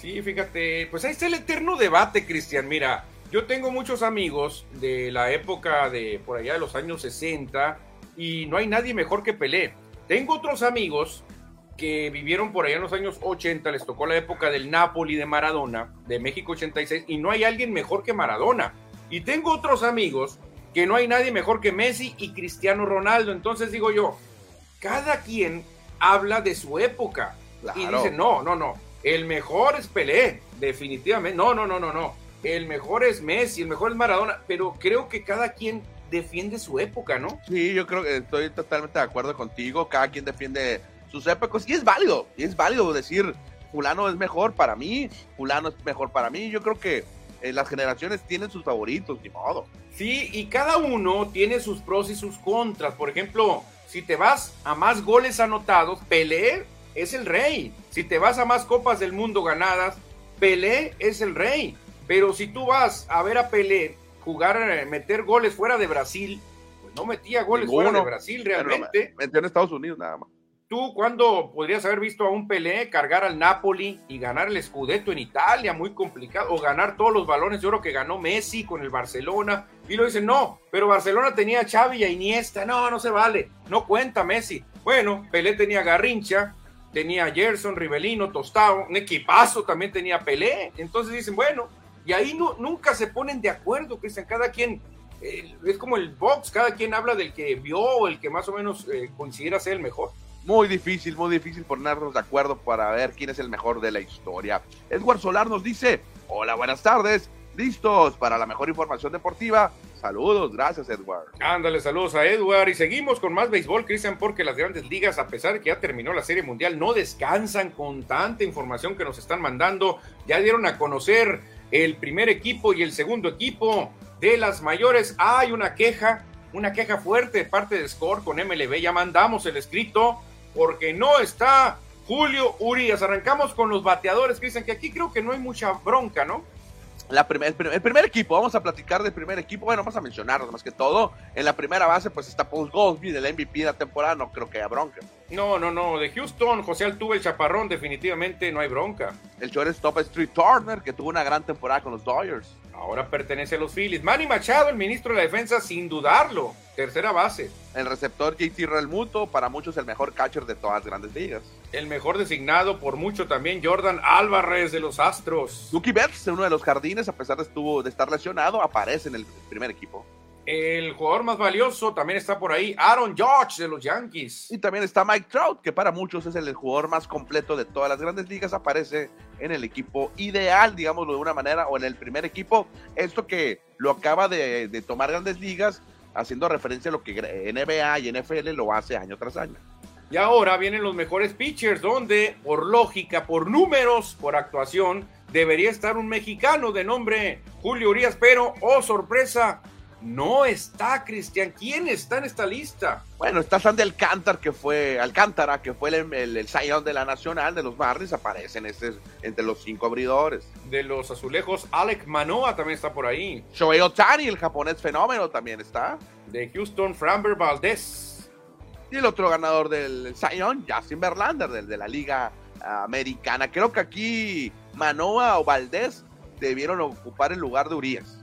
Sí, fíjate, pues ahí está el eterno debate, Cristian. Mira, yo tengo muchos amigos de la época de por allá de los años 60 y no hay nadie mejor que Pelé. Tengo otros amigos que vivieron por allá en los años 80, les tocó la época del Napoli de Maradona, de México 86, y no hay alguien mejor que Maradona. Y tengo otros amigos que no hay nadie mejor que Messi y Cristiano Ronaldo. Entonces digo yo, cada quien habla de su época y dice, no, no, no, el mejor es Pelé, definitivamente. No, no, no, no, no. El mejor es Messi, el mejor es Maradona, pero creo que cada quien defiende su época, ¿no? Sí, yo creo que estoy totalmente de acuerdo contigo. Cada quien defiende sus épocas y es válido, y es válido decir, fulano es mejor para mí, fulano es mejor para mí. Yo creo que eh, las generaciones tienen sus favoritos, ni modo. Sí, y cada uno tiene sus pros y sus contras. Por ejemplo, si te vas a más goles anotados, Pelé es el rey. Si te vas a más copas del mundo ganadas, Pelé es el rey. Pero si tú vas a ver a Pelé jugar, eh, meter goles fuera de Brasil, pues no metía goles fuera de Brasil realmente. Metió en Estados Unidos nada más. ¿Tú cuándo podrías haber visto a un Pelé cargar al Napoli y ganar el Scudetto en Italia? Muy complicado. O ganar todos los balones de oro que ganó Messi con el Barcelona. Y lo dicen, no, pero Barcelona tenía a Xavi y a Iniesta. No, no se vale. No cuenta Messi. Bueno, Pelé tenía Garrincha, tenía Gerson, Rivelino, Tostado. Un equipazo también tenía Pelé. Entonces dicen, bueno, y ahí no, nunca se ponen de acuerdo, Cristian. Cada quien, eh, es como el box, cada quien habla del que vio el que más o menos eh, considera ser el mejor muy difícil, muy difícil ponernos de acuerdo para ver quién es el mejor de la historia. Edward Solar nos dice, hola, buenas tardes, listos para la mejor información deportiva. Saludos, gracias Edward. Ándale, saludos a Edward y seguimos con más béisbol, Cristian, porque las grandes ligas, a pesar de que ya terminó la Serie Mundial, no descansan con tanta información que nos están mandando. Ya dieron a conocer el primer equipo y el segundo equipo de las mayores. Hay una queja, una queja fuerte de parte de Score con MLB. Ya mandamos el escrito porque no está Julio Urias. Arrancamos con los bateadores, dicen que aquí creo que no hay mucha bronca, ¿no? La el, primer, equipo, vamos a platicar del primer equipo, bueno, vamos a mencionar más que todo. En la primera base, pues está Paul Goldsby, del MVP de la temporada, no creo que haya bronca. No, no, no, de Houston, José Altuve, el chaparrón, definitivamente no hay bronca. El shortstop es Street Turner, que tuvo una gran temporada con los Dodgers. Ahora pertenece a los Phillies. Manny Machado, el ministro de la Defensa, sin dudarlo. Tercera base. El receptor JT Realmuto, para muchos el mejor catcher de todas las grandes ligas. El mejor designado por mucho también Jordan Álvarez de los Astros. Lucky Betts, uno de los jardines, a pesar de, estuvo, de estar lesionado, aparece en el primer equipo. El jugador más valioso también está por ahí, Aaron Judge de los Yankees. Y también está Mike Trout, que para muchos es el jugador más completo de todas las grandes ligas. Aparece en el equipo ideal, digámoslo de una manera, o en el primer equipo. Esto que lo acaba de, de tomar grandes ligas, haciendo referencia a lo que NBA y NFL lo hace año tras año. Y ahora vienen los mejores pitchers, donde por lógica, por números, por actuación, debería estar un mexicano de nombre Julio Urias, pero, oh sorpresa, no está, Cristian. ¿Quién está en esta lista? Bueno, está Sandy Alcántara, que fue Alcántara, que fue el, el, de la Nacional de los Marlins, aparece en este, entre los cinco abridores. De los azulejos, Alec Manoa también está por ahí. Shohei Otani, el japonés fenómeno, también está. De Houston, Framber Valdez. Y el otro ganador del Zion, Justin Verlander, del de la Liga Americana. Creo que aquí Manoa o Valdés debieron ocupar el lugar de Urias.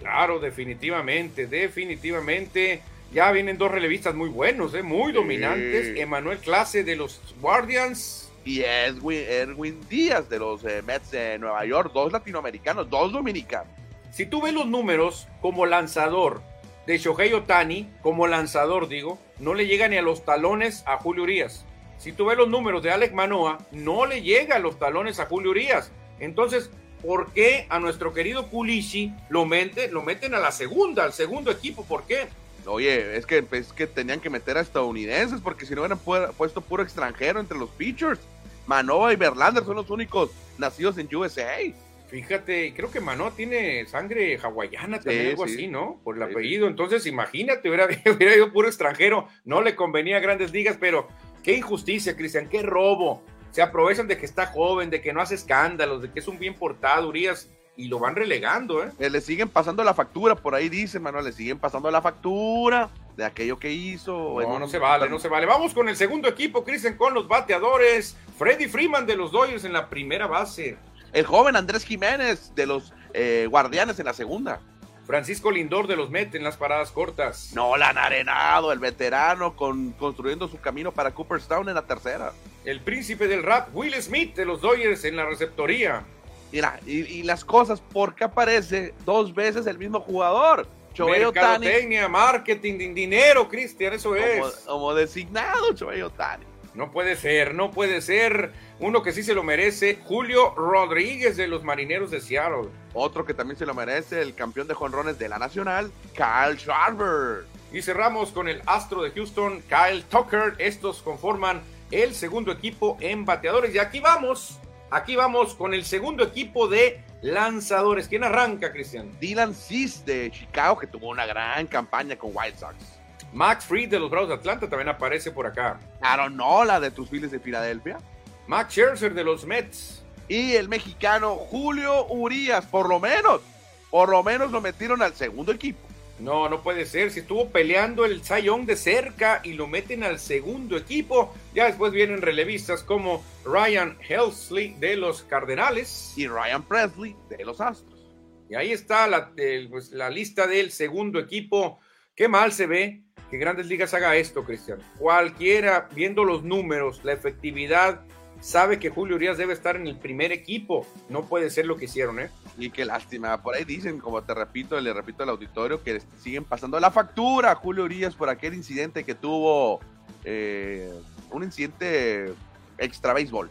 Claro, definitivamente, definitivamente. Ya vienen dos relevistas muy buenos, ¿eh? muy dominantes. Emanuel Clase de los Guardians. Y Edwin, Erwin Díaz de los eh, Mets de Nueva York, dos latinoamericanos, dos dominicanos. Si tú ves los números como lanzador de Shohei Otani, como lanzador digo, no le llega ni a los talones a Julio Urias. Si tú ves los números de Alex Manoa, no le llega a los talones a Julio Urias. Entonces, ¿por qué a nuestro querido Pulici lo, meten, lo meten a la segunda, al segundo equipo? ¿Por qué? Oye, es que, es que tenían que meter a estadounidenses porque si no hubieran puesto puro extranjero entre los pitchers. Manoa y Verlander son los únicos nacidos en USA. Fíjate, creo que Manoa tiene sangre hawaiana también, algo así, ¿no? Por el apellido. Entonces, imagínate, hubiera, *laughs* hubiera ido puro extranjero. No le convenía a grandes ligas, pero qué injusticia, Cristian, qué robo se aprovechan de que está joven, de que no hace escándalos, de que es un bien portado, Urias, y lo van relegando, ¿eh? ¿eh? Le siguen pasando la factura, por ahí dice Manuel, le siguen pasando la factura de aquello que hizo. No, no se vale, no se vale. Vamos con el segundo equipo, Cristian, con los bateadores. Freddy Freeman de los Dodgers en la primera base. El joven Andrés Jiménez de los eh, Guardianes en la segunda. Francisco Lindor de los Mets en las paradas cortas. Nolan Arenado, el veterano, con, construyendo su camino para Cooperstown en la tercera. El príncipe del rap, Will Smith de los Dodgers en la receptoría. Mira, y, las cosas, porque aparece dos veces el mismo jugador? Shohei Mercadotecnia, marketing, dinero, Cristian, eso es. Como designado Shohei Otani. No puede ser, no puede ser. Uno que sí se lo merece, Julio Rodríguez de los Marineros de Seattle. Otro que también se lo merece, el campeón de jonrones de la Nacional, Kyle Schwarber. Y cerramos con el astro de Houston, Kyle Tucker. Estos conforman el segundo equipo en bateadores. Y aquí vamos, aquí vamos con el segundo equipo de lanzadores. ¿Quién arranca, Cristian? Dylan Cis de Chicago, que tuvo una gran campaña con White Sox. Max Fried de los Bravos de Atlanta también aparece por acá. Aaron Nola de tus Phillies de Filadelfia. Max Scherzer de los Mets. Y el mexicano Julio Urias, por lo menos, por lo menos lo metieron al segundo equipo. No, no puede ser. Si estuvo peleando el Sayón de cerca y lo meten al segundo equipo, ya después vienen relevistas como Ryan Helsley de los Cardenales y Ryan Presley de los Astros. Y ahí está la, pues, la lista del segundo equipo. Qué mal se ve que Grandes Ligas haga esto, Cristian. Cualquiera, viendo los números, la efectividad, sabe que Julio Urias debe estar en el primer equipo. No puede ser lo que hicieron, ¿eh? Y qué lástima. Por ahí dicen, como te repito, le repito al auditorio, que siguen pasando la factura a Julio Urias por aquel incidente que tuvo, eh, un incidente extra béisbol.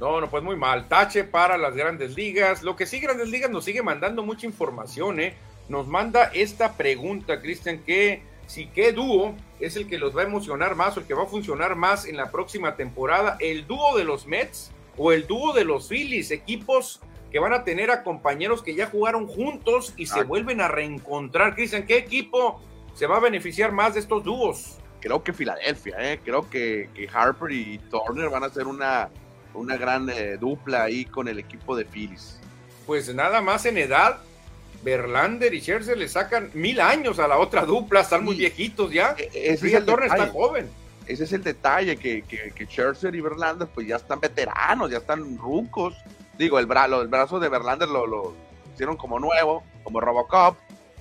No, no, pues muy mal. Tache para las grandes ligas. Lo que sí, grandes ligas nos sigue mandando mucha información, ¿eh? Nos manda esta pregunta, Cristian, que si qué dúo es el que los va a emocionar más o el que va a funcionar más en la próxima temporada, el dúo de los Mets o el dúo de los Phillies, equipos que van a tener a compañeros que ya jugaron juntos y se vuelven a reencontrar. Cristian, ¿qué equipo se va a beneficiar más de estos dúos? Creo que Filadelfia, ¿eh? creo que, Harper y Turner van a ser una, una gran eh, dupla ahí con el equipo de Phillies. Pues nada más en edad, Verlander y Scherzer le sacan mil años a la otra dupla, están muy viejitos ya. E, ese es el está joven. Ese es el detalle, que, que, que Scherzer y Verlander pues ya están veteranos, ya están rucos Digo, el, brazo de Verlander lo, lo, hicieron como nuevo, como Robocop,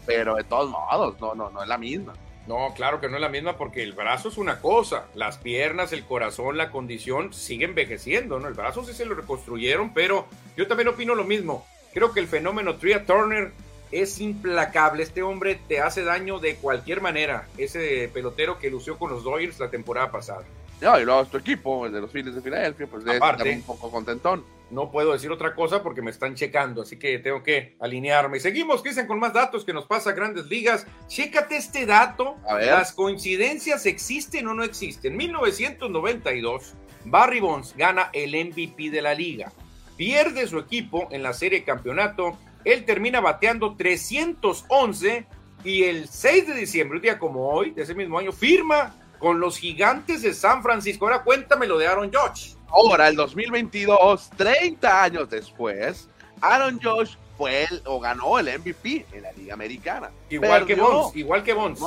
pero de todos modos, no, no, no es la misma. No, claro que no es la misma porque el brazo es una cosa, las piernas, el corazón, la condición siguen envejeciendo, ¿no? El brazo sí se lo reconstruyeron, pero yo también opino lo mismo. Creo que el fenómeno Tria Turner es implacable. Este hombre te hace daño de cualquier manera. Ese pelotero que lució con los Dodgers la temporada pasada. No, y luego tu equipo, el de los Phillies de Filadelfia, pues debe estar un poco contentón no puedo decir otra cosa porque me están checando, así que tengo que alinearme. Seguimos, Cristian, con más datos que nos pasa a Grandes Ligas. Chécate este dato. Las coincidencias existen o no existen. En 1992, Barry Bonds gana el MVP de la liga. Pierde su equipo en la serie campeonato. Él termina bateando 311 y el 6 de diciembre, un día como hoy, de ese mismo año, firma con los gigantes de San Francisco. Ahora cuéntame lo de Aaron Judge. Ahora, el 2022, 30 años después, Aaron Josh fue el, o ganó el MVP en la Liga Americana. Igual que Bonds, igual que Bonds.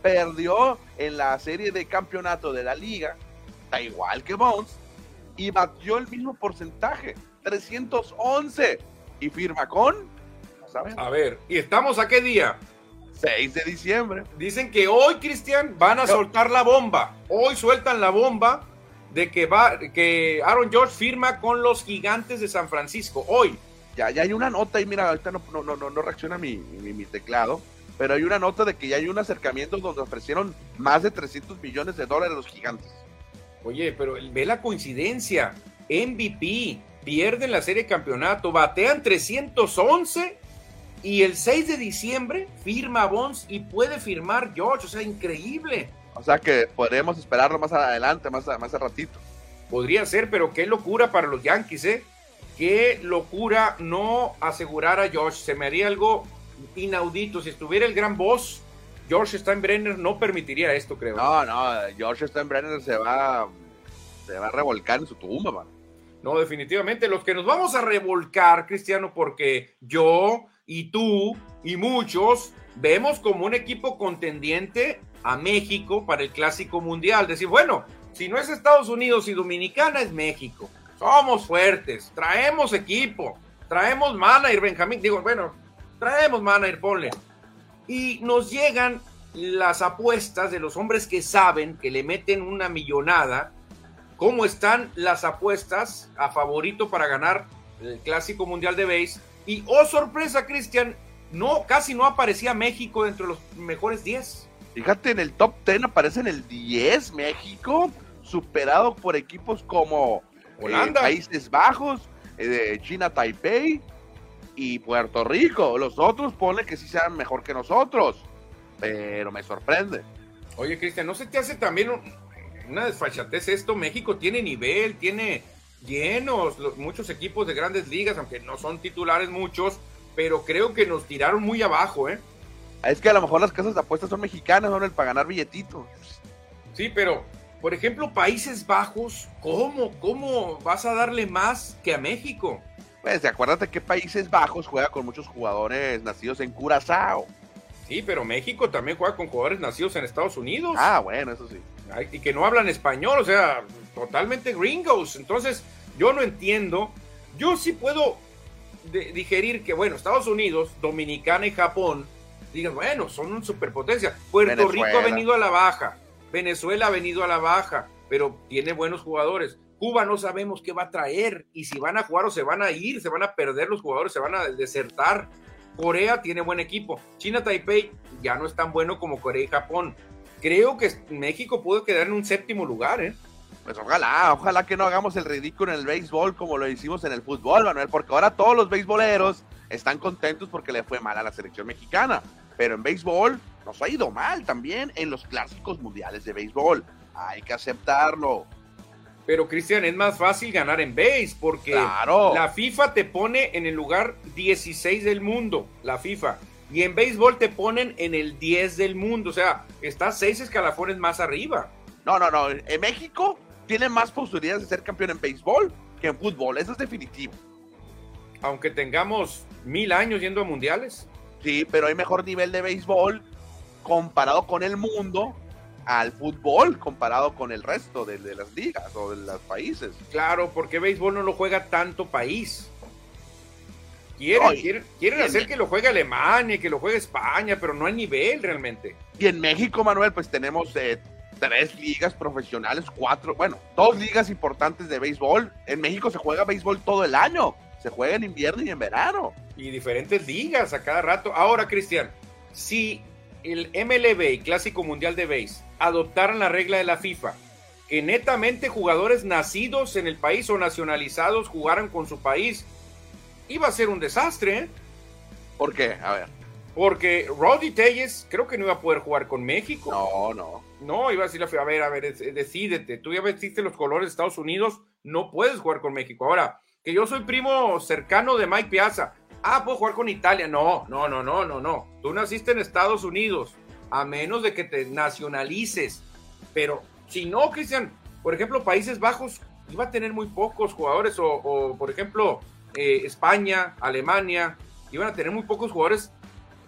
Perdió en la serie de campeonato de la Liga, está igual que Bonds, y batió el mismo porcentaje, 311, y firma con... A ver, ¿y estamos a qué día? 6 de diciembre. Dicen que hoy, Cristian, van a soltar la bomba. Hoy sueltan la bomba de que va, que Aaron George firma con los gigantes de San Francisco hoy. Ya, ya hay una nota y mira, ahorita no, no, no, no reacciona mi, mi, teclado, pero hay una nota de que ya hay un acercamiento donde ofrecieron más de 300 millones de dólares a los gigantes. Oye, pero ve la coincidencia. MVP, pierden la serie de campeonato, batean 311 y el 6 de diciembre firma Bonds y puede firmar George, o sea, increíble. O sea que podremos esperarlo más adelante, más, más a ratito. Podría ser, pero qué locura para los Yankees, ¿eh? Qué locura no asegurar a Josh. Se me haría algo inaudito. Si estuviera el gran boss, George Steinbrenner no permitiría esto, creo. No, no, George Steinbrenner se va, se va a revolcar en su tumba, man. No, definitivamente. Los que nos vamos a revolcar, Cristiano, porque yo y tú y muchos vemos como un equipo contendiente a México para el Clásico Mundial. Decir, bueno, si no es Estados Unidos y Dominicana, es México. Somos fuertes, traemos equipo, traemos manager, Benjamín. Digo, bueno, traemos manager, ponle. Y nos llegan las apuestas de los hombres que saben que le meten una millonada. ¿Cómo están las apuestas a favorito para ganar el Clásico Mundial de Base. Y, oh sorpresa, Cristian, no, casi no aparecía México dentro de los mejores 10. Fíjate, en el top 10 aparece en el 10 México, superado por equipos como eh, Holanda, Países Bajos, eh, China Taipei y Puerto Rico. Los otros pone que sí sean mejor que nosotros, pero me sorprende. Oye, Cristian, ¿no se te hace también una desfachatez esto? México tiene nivel, tiene llenos muchos equipos de grandes ligas, aunque no son titulares muchos, pero creo que nos tiraron muy abajo, ¿eh? Es que a lo mejor las casas de apuestas son mexicanas, son el para ganar billetitos. Sí, pero, por ejemplo, Países Bajos, ¿cómo? ¿Cómo vas a darle más que a México? Pues acuérdate que Países Bajos juega con muchos jugadores nacidos en Curazao. Sí, pero México también juega con jugadores nacidos en Estados Unidos. Ah, bueno, eso sí. Y que no hablan español, o sea, totalmente gringos. Entonces, yo no entiendo. Yo sí puedo digerir que, bueno, Estados Unidos, Dominicana y Japón, digan, bueno, son una superpotencia. Puerto Rico ha venido a la baja, Venezuela ha venido a la baja, pero tiene buenos jugadores. Cuba no sabemos qué va a traer y si van a jugar o se van a ir, se van a perder los jugadores, se van a desertar. Corea tiene buen equipo. China Taipei ya no es tan bueno como Corea y Japón. Creo que México puede quedar en un séptimo lugar, ¿eh? Pues ojalá, ojalá que no hagamos el ridículo en el béisbol como lo hicimos en el fútbol, Manuel, porque ahora todos los beisboleros están contentos porque le fue mal a la selección mexicana. Pero en béisbol nos ha ido mal también en los clásicos mundiales de béisbol. Hay que aceptarlo. Pero Cristian, es más fácil ganar en base porque la FIFA te pone en el lugar 16 del mundo, la FIFA. Y en béisbol te ponen en el 10 del mundo. O sea, estás seis escalafones más arriba. No, no, no. En México tiene más posibilidades de ser campeón en béisbol que en fútbol. Eso es definitivo. Aunque tengamos mil años yendo a mundiales. Sí, pero hay mejor nivel de béisbol comparado con el mundo al fútbol comparado con el resto de, las ligas o de los países. Claro, porque béisbol no lo juega tanto país. Quieren, quieren, hacer que lo juegue Alemania, que lo juegue España, pero no hay nivel realmente. Y en México, Manuel, pues tenemos eh, tres ligas profesionales, cuatro, bueno, dos ligas importantes de béisbol. En México se juega béisbol todo el año. Se juega en invierno y en verano. Y diferentes ligas a cada rato. Ahora, Cristian, si el MLB y Clásico Mundial de Béis adoptaran la regla de la FIFA, que netamente jugadores nacidos en el país o nacionalizados jugaran con su país, iba a ser un desastre. ¿eh? ¿Por qué? A ver. Porque Roddy Telles creo que no iba a poder jugar con México. No, no. No, iba a decirle, a ver, a ver, decídete. Tú ya vestiste los colores de Estados Unidos, no puedes jugar con México. Ahora, que yo soy primo cercano de Mike Piazza. Ah, puedo jugar con Italia. No, no, no, no, no, no. Tú naciste en Estados Unidos, a menos de que te nacionalices. Pero si no, Cristian, por ejemplo, Países Bajos iba a tener muy pocos jugadores, o, por ejemplo, eh, España, Alemania, iban a tener muy pocos jugadores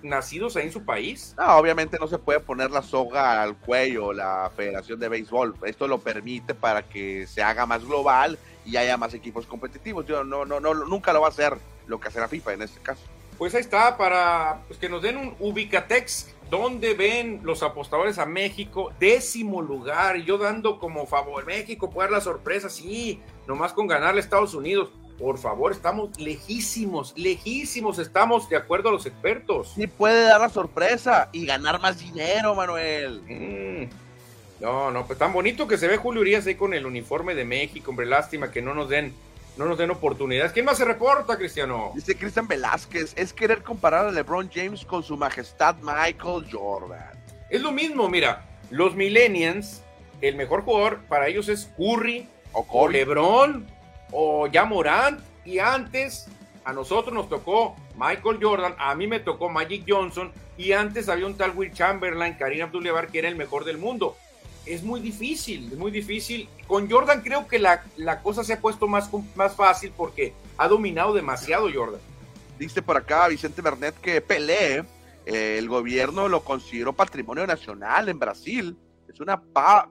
nacidos ahí en su país. No, obviamente no se puede poner la soga al cuello la Federación de Béisbol. Esto lo permite para que se haga más global y haya más equipos competitivos. Yo no, no, no, nunca lo va a hacer lo que hace la FIFA en este caso. Pues ahí está, para pues, que nos den un Ubicatex, donde ven los apostadores a México? Décimo lugar, yo dando como favor, México puede dar la sorpresa, sí, nomás con ganarle a Estados Unidos. Por favor, estamos lejísimos, lejísimos, estamos de acuerdo a los expertos. Sí puede dar la sorpresa y ganar más dinero, Manuel. Mm. No, no, pues tan bonito que se ve Julio Urias ahí con el uniforme de México, hombre, lástima que no nos den, no nos den oportunidades. ¿Quién más se reporta, Cristiano? Dice Cristian Velázquez, es querer comparar a LeBron James con su majestad Michael Jordan. Es lo mismo, mira, los millennials, el mejor jugador para ellos es Curry o, o LeBron o ya Morant, y antes a nosotros nos tocó Michael Jordan, a mí me tocó Magic Johnson, y antes había un tal Will Chamberlain, Karim Abdul-Jabbar, que era el mejor del mundo. Es muy difícil, es muy difícil. Con Jordan creo que la, la cosa se ha puesto más, más fácil porque ha dominado demasiado Jordan. Dice por acá Vicente Bernet que Pelé, eh, el gobierno lo consideró patrimonio nacional en Brasil. Es una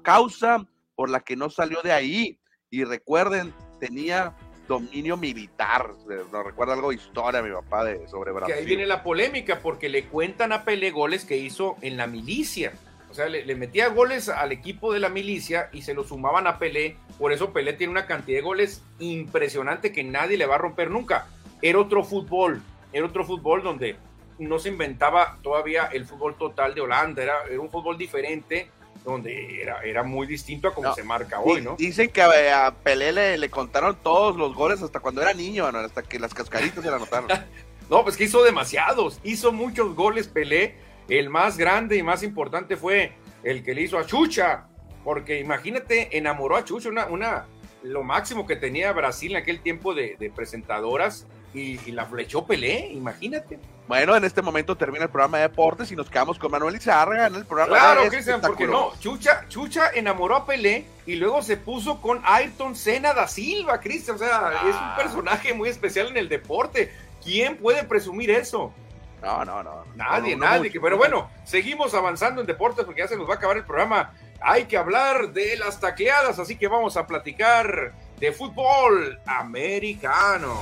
causa por la que no salió de ahí. Y recuerden, tenía dominio militar. No recuerda algo de historia mi papá de, sobre Brasil. Que ahí viene la polémica porque le cuentan a Pelé goles que hizo en la milicia. O O sea, le, metía goles al equipo de la milicia y se lo sumaban a Pelé. Por eso Pelé tiene una cantidad de goles impresionante que nadie le va a romper nunca. Era otro fútbol, era otro fútbol donde no se inventaba todavía el fútbol total de Holanda, era, un fútbol diferente donde era, era muy distinto a como se marca hoy, ¿no? Dicen que a Pelé le, contaron todos los goles hasta cuando era niño, hasta que las cascaritas se la anotaron. *laughs* no, pues que hizo demasiados, hizo muchos goles Pelé el más grande y más importante fue el que le hizo a Chucha, porque imagínate, enamoró a Chucha, una, una, lo máximo que tenía Brasil en aquel tiempo de, presentadoras y, la flechó Pelé, imagínate. Bueno, en este momento termina el programa de deportes y nos quedamos con Manuel Izárraga en el programa Claro, Cristian, porque no, Chucha, Chucha enamoró a Pelé y luego se puso con Ayrton Senna da Silva, Cristian, o sea, es un ah. personaje muy especial en el deporte. ¿Quién puede presumir eso? No, no, no. Nadie, nadie. pero bueno, seguimos avanzando en deportes porque ya se nos va a acabar el programa. Hay que hablar de las tacleadas, así que vamos a platicar de fútbol americano.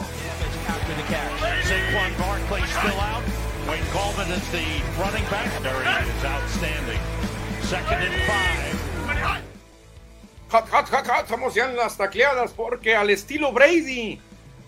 Estamos ya en las tacleadas porque al estilo Brady,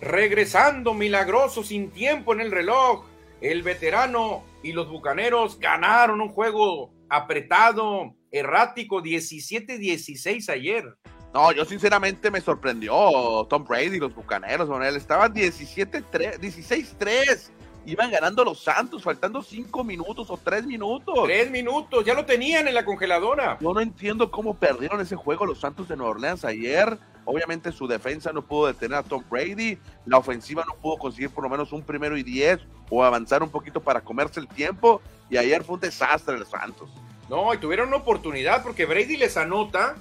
regresando milagroso sin tiempo en el reloj, el veterano y los Bucaneros ganaron un juego apretado, errático, 17-16 ayer. No, yo sinceramente me sorprendió Tom Brady y los Bucaneros, él estaban 17-3, 16-3 iban ganando los Santos, faltando cinco minutos o tres minutos. Tres minutos, ya lo tenían en la congeladora. Yo no entiendo cómo perdieron ese juego los Santos de Nueva Orleans ayer. Obviamente su defensa no pudo detener a Tom Brady, la ofensiva no pudo conseguir por lo menos un primero y diez o avanzar un poquito para comerse el tiempo. Y ayer fue un desastre los Santos. No, y tuvieron una oportunidad porque Brady les anota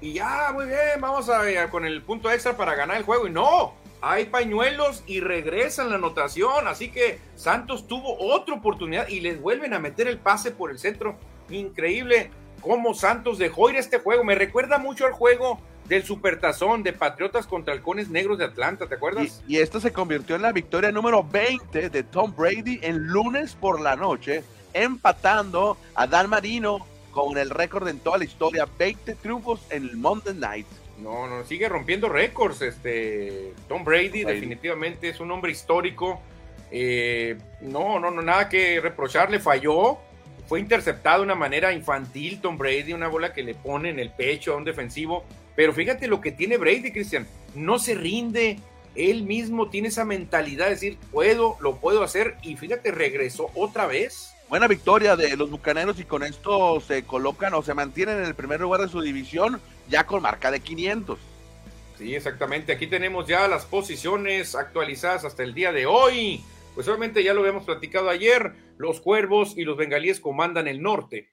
y ya, muy bien, vamos a ver con el punto extra para ganar el juego. Y no, hay pañuelos y regresan la anotación. Así que Santos tuvo otra oportunidad y les vuelven a meter el pase por el centro. Increíble cómo Santos dejó ir este juego. Me recuerda mucho al juego del Supertazón de Patriotas contra Halcones Negros de Atlanta, ¿te acuerdas? Y, esto se convirtió en la victoria número 20 de Tom Brady en lunes por la noche, empatando a Dan Marino con el récord en toda la historia, 20 triunfos en el Monday Night. No, no, sigue rompiendo récords. Este Tom Brady, definitivamente es un hombre histórico. Eh, no, no, no, nada que reprocharle. Falló, fue interceptado de una manera infantil. Tom Brady, una bola que le pone en el pecho a un defensivo. Pero fíjate lo que tiene Brady, Cristian. No se rinde. Él mismo tiene esa mentalidad de decir, puedo, lo puedo hacer. Y fíjate, regresó otra vez. Buena victoria de los Bucaneros y con esto se colocan o se mantienen en el primer lugar de su división ya con marca de 500. Sí, exactamente. Aquí tenemos ya las posiciones actualizadas hasta el día de hoy. Pues obviamente ya lo habíamos platicado ayer. Los cuervos y los bengalíes comandan el norte.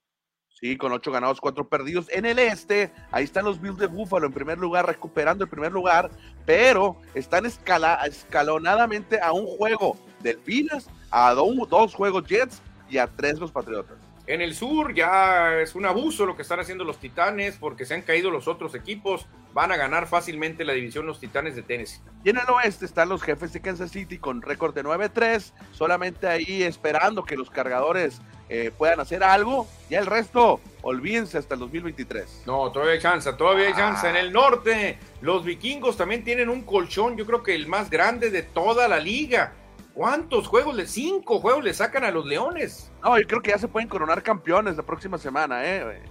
Sí, con ocho ganados, cuatro perdidos. En el este, ahí están los Bills de Búfalo en primer lugar, recuperando el primer lugar, pero están escala, escalonadamente a un juego Delfines, a dos juegos Jets y a tres los Patriotas. En el sur ya es un abuso lo que están haciendo los Titanes porque se han caído los otros equipos. Van a ganar fácilmente la división los Titanes de Tennessee. Y en el oeste están los jefes de Kansas City con récord de 9-3, solamente ahí esperando que los cargadores eh, puedan hacer algo. Y el resto, olvídense hasta el 2023. No, todavía hay chance, todavía hay chance. En el norte, los vikingos también tienen un colchón, yo creo que el más grande de toda la liga ¿Cuántos juegos? Le, cinco juegos le sacan a los Leones. No, yo creo que ya se pueden coronar campeones la próxima semana, ¿eh?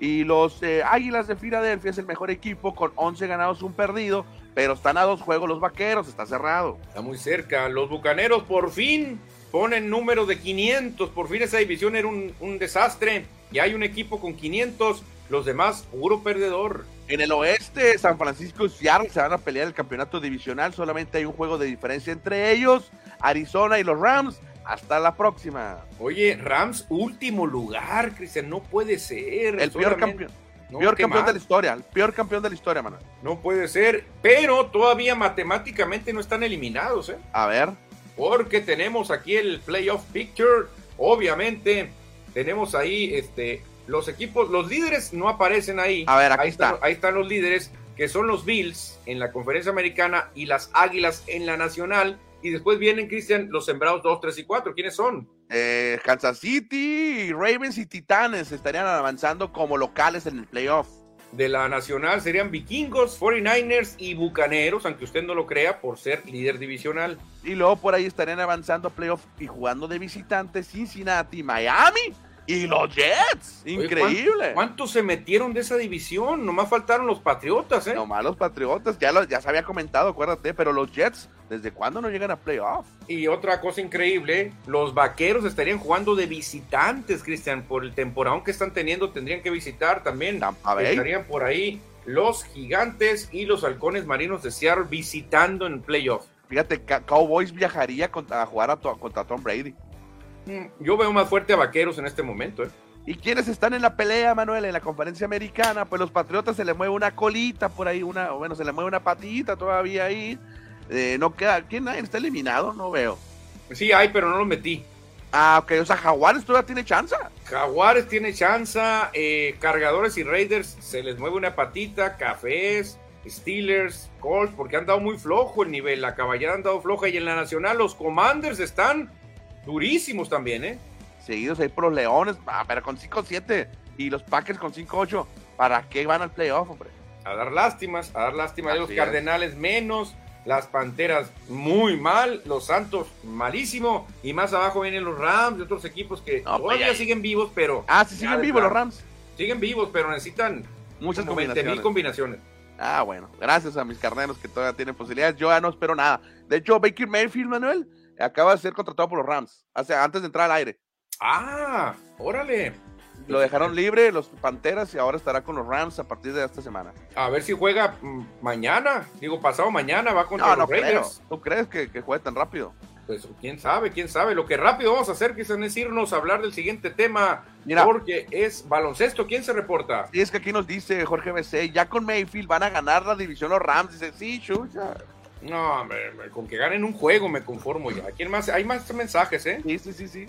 Y los eh, Águilas de Filadelfia es el mejor equipo con 11 ganados, un perdido, pero están a dos juegos los Vaqueros, está cerrado. Está muy cerca. Los Bucaneros por fin ponen número de 500, por fin esa división era un, un desastre. Y hay un equipo con 500, los demás puro perdedor. En el oeste, San Francisco y Seattle se van a pelear el campeonato divisional. Solamente hay un juego de diferencia entre ellos. Arizona y los Rams. Hasta la próxima. Oye, Rams, último lugar, Cristian. No puede ser. El peor campeón. peor campeón de la historia, el peor campeón de la historia, Manuel. No puede ser, pero todavía matemáticamente no están eliminados, ¿eh? A ver. Porque tenemos aquí el playoff picture. Obviamente, tenemos ahí este los equipos, los líderes no aparecen ahí. A ver, ahí está. Ahí están los líderes, que son los Bills en la conferencia americana y las Águilas en la nacional. Y después vienen, Cristian, los sembrados 2, 3 y 4. ¿Quiénes son? Eh, Kansas City, Ravens y Titanes estarían avanzando como locales en el playoff. De la nacional serían vikingos, 49ers y bucaneros, aunque usted no lo crea, por ser líder divisional. Y luego por ahí estarían avanzando a playoff y jugando de visitantes Cincinnati, Miami y los Jets. Increíble. ¿Cuántos se metieron de esa división? Nomás faltaron los Patriotas, ¿eh? Nomás los Patriotas, ya, lo, ya se había comentado, acuérdate, pero los Jets, ¿desde cuándo no llegan a playoff? Y otra cosa increíble, los Vaqueros estarían jugando de visitantes, Cristian, por el temporada que están teniendo, tendrían que visitar también. Estarían por ahí los Gigantes y los Halcones Marinos de Seattle visitando en playoff. Fíjate, Cowboys viajaría a jugar contra Tom Brady. Yo veo más fuerte a Vaqueros en este momento. ¿eh? ¿Y quiénes están en la pelea, Manuel, en la conferencia americana? Pues los Patriotas se le mueve una colita por ahí, una, o bueno, se le mueve una patita todavía ahí. Eh, no queda, ¿quién está eliminado? No veo. Sí, hay, pero no lo metí. Ah, ok, o sea, Jaguares todavía tiene chance. Jaguares tiene chance, eh, Cargadores y Raiders se les mueve una patita, Cafés, Steelers, Colts, porque han dado muy flojo el nivel, la caballera han dado floja y en la nacional los Commanders están durísimos también, ¿eh? Seguidos ahí por los Leones, ah, pero con 5-7 y los Packers con 5-8. ¿Para qué van al playoff, hombre? A dar lástimas, a dar lástimas de los Cardenales menos, las Panteras muy mal, los Santos malísimo, y más abajo vienen los Rams y otros equipos que pues todavía siguen vivos, pero... Ah, sí siguen vivos los Rams. Siguen vivos, pero necesitan muchas combinaciones. combinaciones. Ah, bueno, gracias a mis carneros que todavía tienen posibilidades. Yo ya no espero nada. De hecho, Baker Mayfield, Manuel, acaba de ser contratado por los Rams, hace, antes de entrar al aire. Ah, órale. Lo dejaron libre los Panteras y ahora estará con los Rams a partir de esta semana. A ver si juega mm, mañana, digo pasado mañana, va contra los Raiders. ¿Tú crees que, que juegue tan rápido? Pues quién sabe, quién sabe. Lo que rápido vamos a hacer que es irnos a hablar del siguiente tema, Mira, porque es baloncesto. ¿Quién se reporta? Sí, es que aquí nos dice Jorge BC, ya con Mayfield van a ganar la división los Rams. Dice, sí, chucha. No, con que ganen un juego me conformo ya. ¿Quién más? Hay más mensajes, ¿eh? Sí, sí, sí, sí.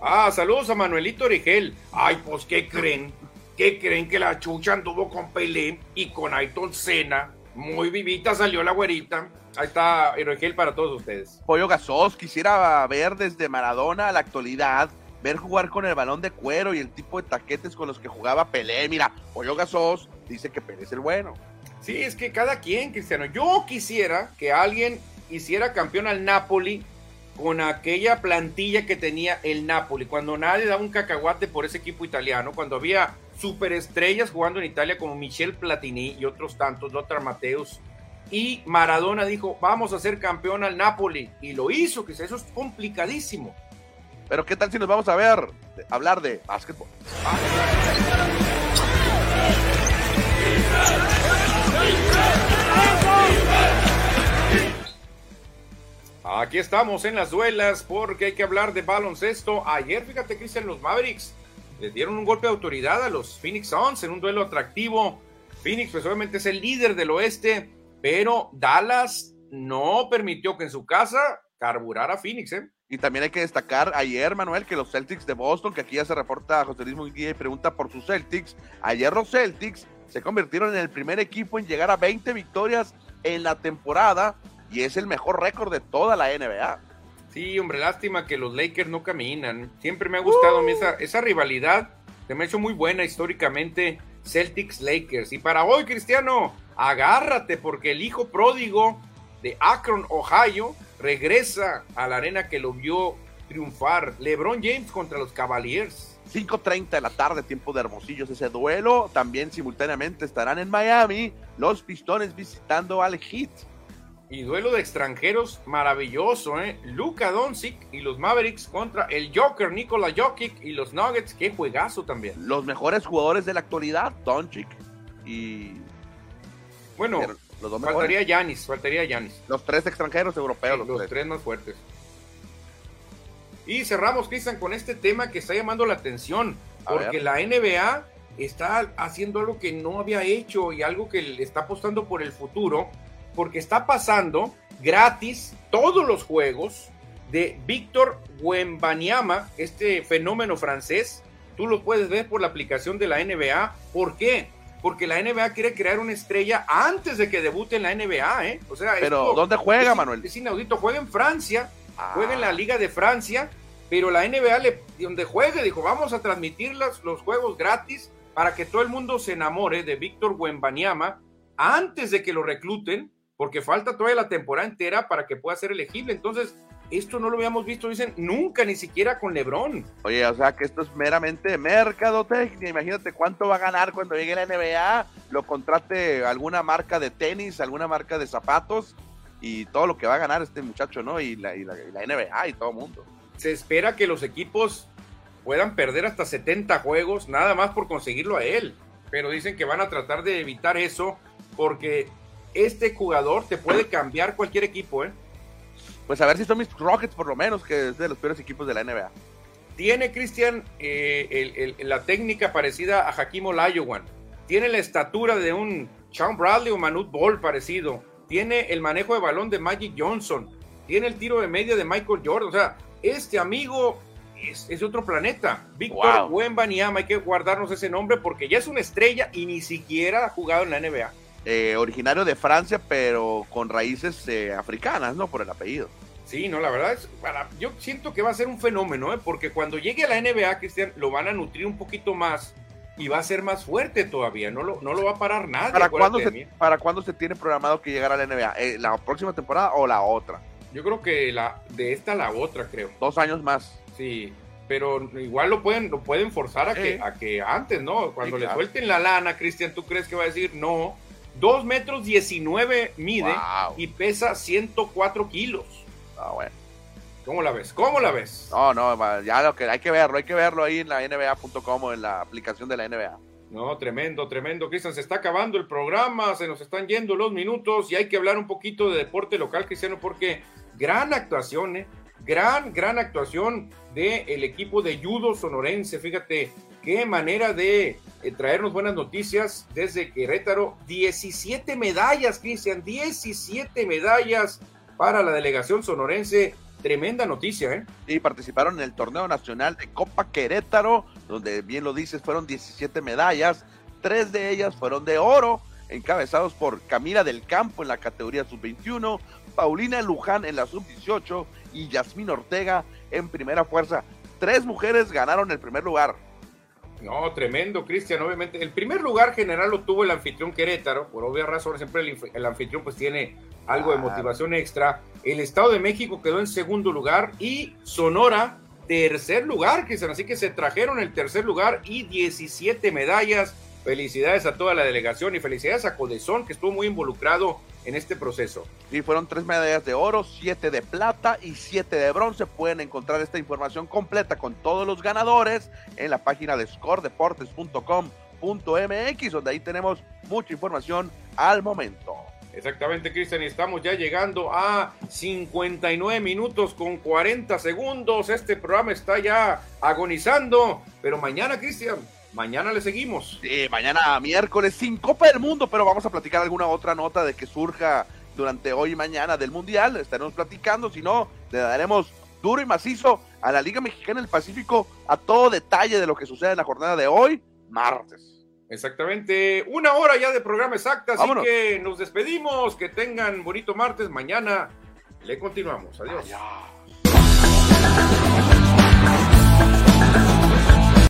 Ah, saludos a Manuelito Origel. Ay, pues, ¿qué creen? ¿Qué creen que la chucha anduvo con Pelé y con Aiton Sena? Muy vivita salió la güerita. Ahí está Origel para todos ustedes. Pollo Gasos, quisiera ver desde Maradona a la actualidad, ver jugar con el balón de cuero y el tipo de taquetes con los que jugaba Pelé. Mira, Pollo Gasos dice que Pelé es el bueno. Sí, es que cada quien, Cristiano. Yo quisiera que alguien hiciera campeón al Napoli con aquella plantilla que tenía el Napoli, cuando nadie daba un cacahuate por ese equipo italiano, cuando había superestrellas jugando en Italia como Michel Platini y otros tantos, Lothar Mateus, y Maradona dijo, vamos a ser campeón al Napoli, y lo hizo, que eso es complicadísimo. Pero qué tal si nos vamos a ver, hablar de básquetbol. Aquí estamos en las duelas porque hay que hablar de baloncesto. Ayer, fíjate, Cristian, los Mavericks les dieron un golpe de autoridad a los Phoenix Suns en un duelo atractivo. Phoenix, pues obviamente es el líder del oeste, pero Dallas no permitió que en su casa carburara Phoenix, ¿eh? Y también hay que destacar ayer, Manuel, que los Celtics de Boston, que aquí ya se reporta José Luis Munguía y pregunta por sus Celtics. Ayer los Celtics se convirtieron en el primer equipo en llegar a 20 victorias en la temporada y es el mejor récord de toda la NBA. Sí, hombre, lástima que los Lakers no caminan. Siempre me ha gustado esa, esa rivalidad. Se me ha hecho muy buena históricamente Celtics-Lakers. Y para hoy, Cristiano, agárrate porque el hijo pródigo de Akron, Ohio, regresa a la arena que lo vio triunfar. LeBron James contra los Cavaliers. 5.30 de la tarde, tiempo de Hermosillos ese duelo. También simultáneamente estarán en Miami los Pistones visitando al Heat. Y duelo de extranjeros maravilloso, ¿eh? Luka Doncic y los Mavericks contra el Joker Nikola Jokic y los Nuggets. Qué juegazo también. Los mejores jugadores de la actualidad, Doncic y... Bueno, los faltaría Yanis, faltaría Yanis. Los tres extranjeros europeos. los, tres. más fuertes. Y cerramos, Cristian, con este tema que está llamando la atención. porque la NBA está haciendo algo que no había hecho y algo que le está apostando por el futuro porque está pasando gratis todos los juegos de Víctor Wembanyama, este fenómeno francés. Tú lo puedes ver por la aplicación de la NBA. ¿Por qué? Porque la NBA quiere crear una estrella antes de que debute en la NBA, ¿eh? O sea, pero ¿dónde juega, Manuel? Es inaudito. Juega en Francia, juega en la ah. Liga de Francia pero la NBA, le, donde juegue, dijo, vamos a transmitir los, los juegos gratis para que todo el mundo se enamore de Víctor Wembanyama antes de que lo recluten, porque falta todavía la temporada entera para que pueda ser elegible. Entonces, esto no lo habíamos visto, dicen, nunca, ni siquiera con Lebron. Oye, o sea que esto es meramente mercadotecnia. Imagínate cuánto va a ganar cuando llegue la NBA, lo contrate alguna marca de tenis, alguna marca de zapatos y todo lo que va a ganar este muchacho, ¿no? Y la, y la, y la NBA y todo el mundo se espera que los equipos puedan perder hasta 70 juegos nada más por conseguirlo a él. Pero dicen que van a tratar de evitar eso porque este jugador te puede cambiar cualquier equipo, ¿eh? Pues a ver si son mis Rockets por lo menos, que es de los peores equipos de la NBA. Tiene Cristian eh, la técnica parecida a Hakim Olajuwon. Tiene la estatura de un Sean Bradley o Manute Ball parecido. Tiene el manejo de balón de Magic Johnson. Tiene el tiro de media de Michael Jordan. O sea, este amigo es, otro planeta. Víctor wow. hay que guardarnos ese nombre porque ya es una estrella y ni siquiera ha jugado en la NBA. Eh, originario de Francia, pero con raíces eh, africanas, ¿no? Por el apellido. Sí, no, la verdad es, para, yo siento que va a ser un fenómeno, ¿eh? porque cuando llegue a la NBA, Cristian, lo van a nutrir un poquito más y va a ser más fuerte todavía, no lo, no lo va a parar nada. ¿Para cuándo, se, ¿Para cuándo se tiene programado que llegara a la NBA? Eh, ¿La próxima temporada o la otra? Yo creo que la de esta a la otra, creo. Dos años más. Sí, pero igual lo pueden, lo pueden forzar a, que, a que antes, ¿no? Cuando le suelten la lana, Cristian, ¿tú crees que va a decir no? Dos metros 19 mide y pesa 104 kilos. Ah, bueno. ¿Cómo la ves? ¿Cómo la ves? No, no, ya lo que hay que verlo, hay que verlo ahí en la NBA.com o en la aplicación de la NBA. No, tremendo, tremendo, Cristian. Se está acabando el programa, se nos están yendo los minutos y hay que hablar un poquito de deporte local, Cristiano, porque gran actuación, ¿eh? gran, gran actuación del equipo de judo sonorense. Fíjate qué manera de eh, traernos buenas noticias desde Querétaro. 17 medallas, Cristian, 17 medallas para la delegación sonorense Tremenda noticia, ¿eh? Y participaron en el torneo nacional de Copa Querétaro, donde bien lo dices, fueron 17 medallas, tres de ellas fueron de oro, encabezados por Camila del Campo en la categoría sub-21, Paulina Luján en la sub-18 y Yasmín Ortega en primera fuerza. Tres mujeres ganaron el primer lugar. No, tremendo, Cristian. Obviamente, el primer lugar general lo tuvo el anfitrión Querétaro, por obvias razones. Siempre el, anfitrión pues tiene algo de motivación extra. El Estado de México quedó en segundo lugar y Sonora tercer lugar, Cristian. Así que se trajeron el tercer lugar y 17 medallas. Felicidades a toda la delegación y felicidades a Codezón, que estuvo muy involucrado en este proceso. Y fueron tres medallas de oro, siete de plata y siete de bronce. Pueden encontrar esta información completa con todos los ganadores en la página de scoredeportes.com.mx, donde ahí tenemos mucha información al momento. Exactamente, Cristian, y estamos ya llegando a 59 minutos con 40 segundos. Este programa está ya agonizando, pero mañana, Cristian, mañana le seguimos. Sí, mañana miércoles sin Copa del Mundo, pero vamos a platicar alguna otra nota de que surja durante hoy y mañana del Mundial. Estaremos platicando, si no, le daremos duro y macizo a la Liga Mexicana del Pacífico a todo detalle de lo que sucede en la jornada de hoy, martes. Exactamente, una hora ya de programa exacta, así que nos despedimos, que tengan bonito martes, mañana le continuamos, adiós.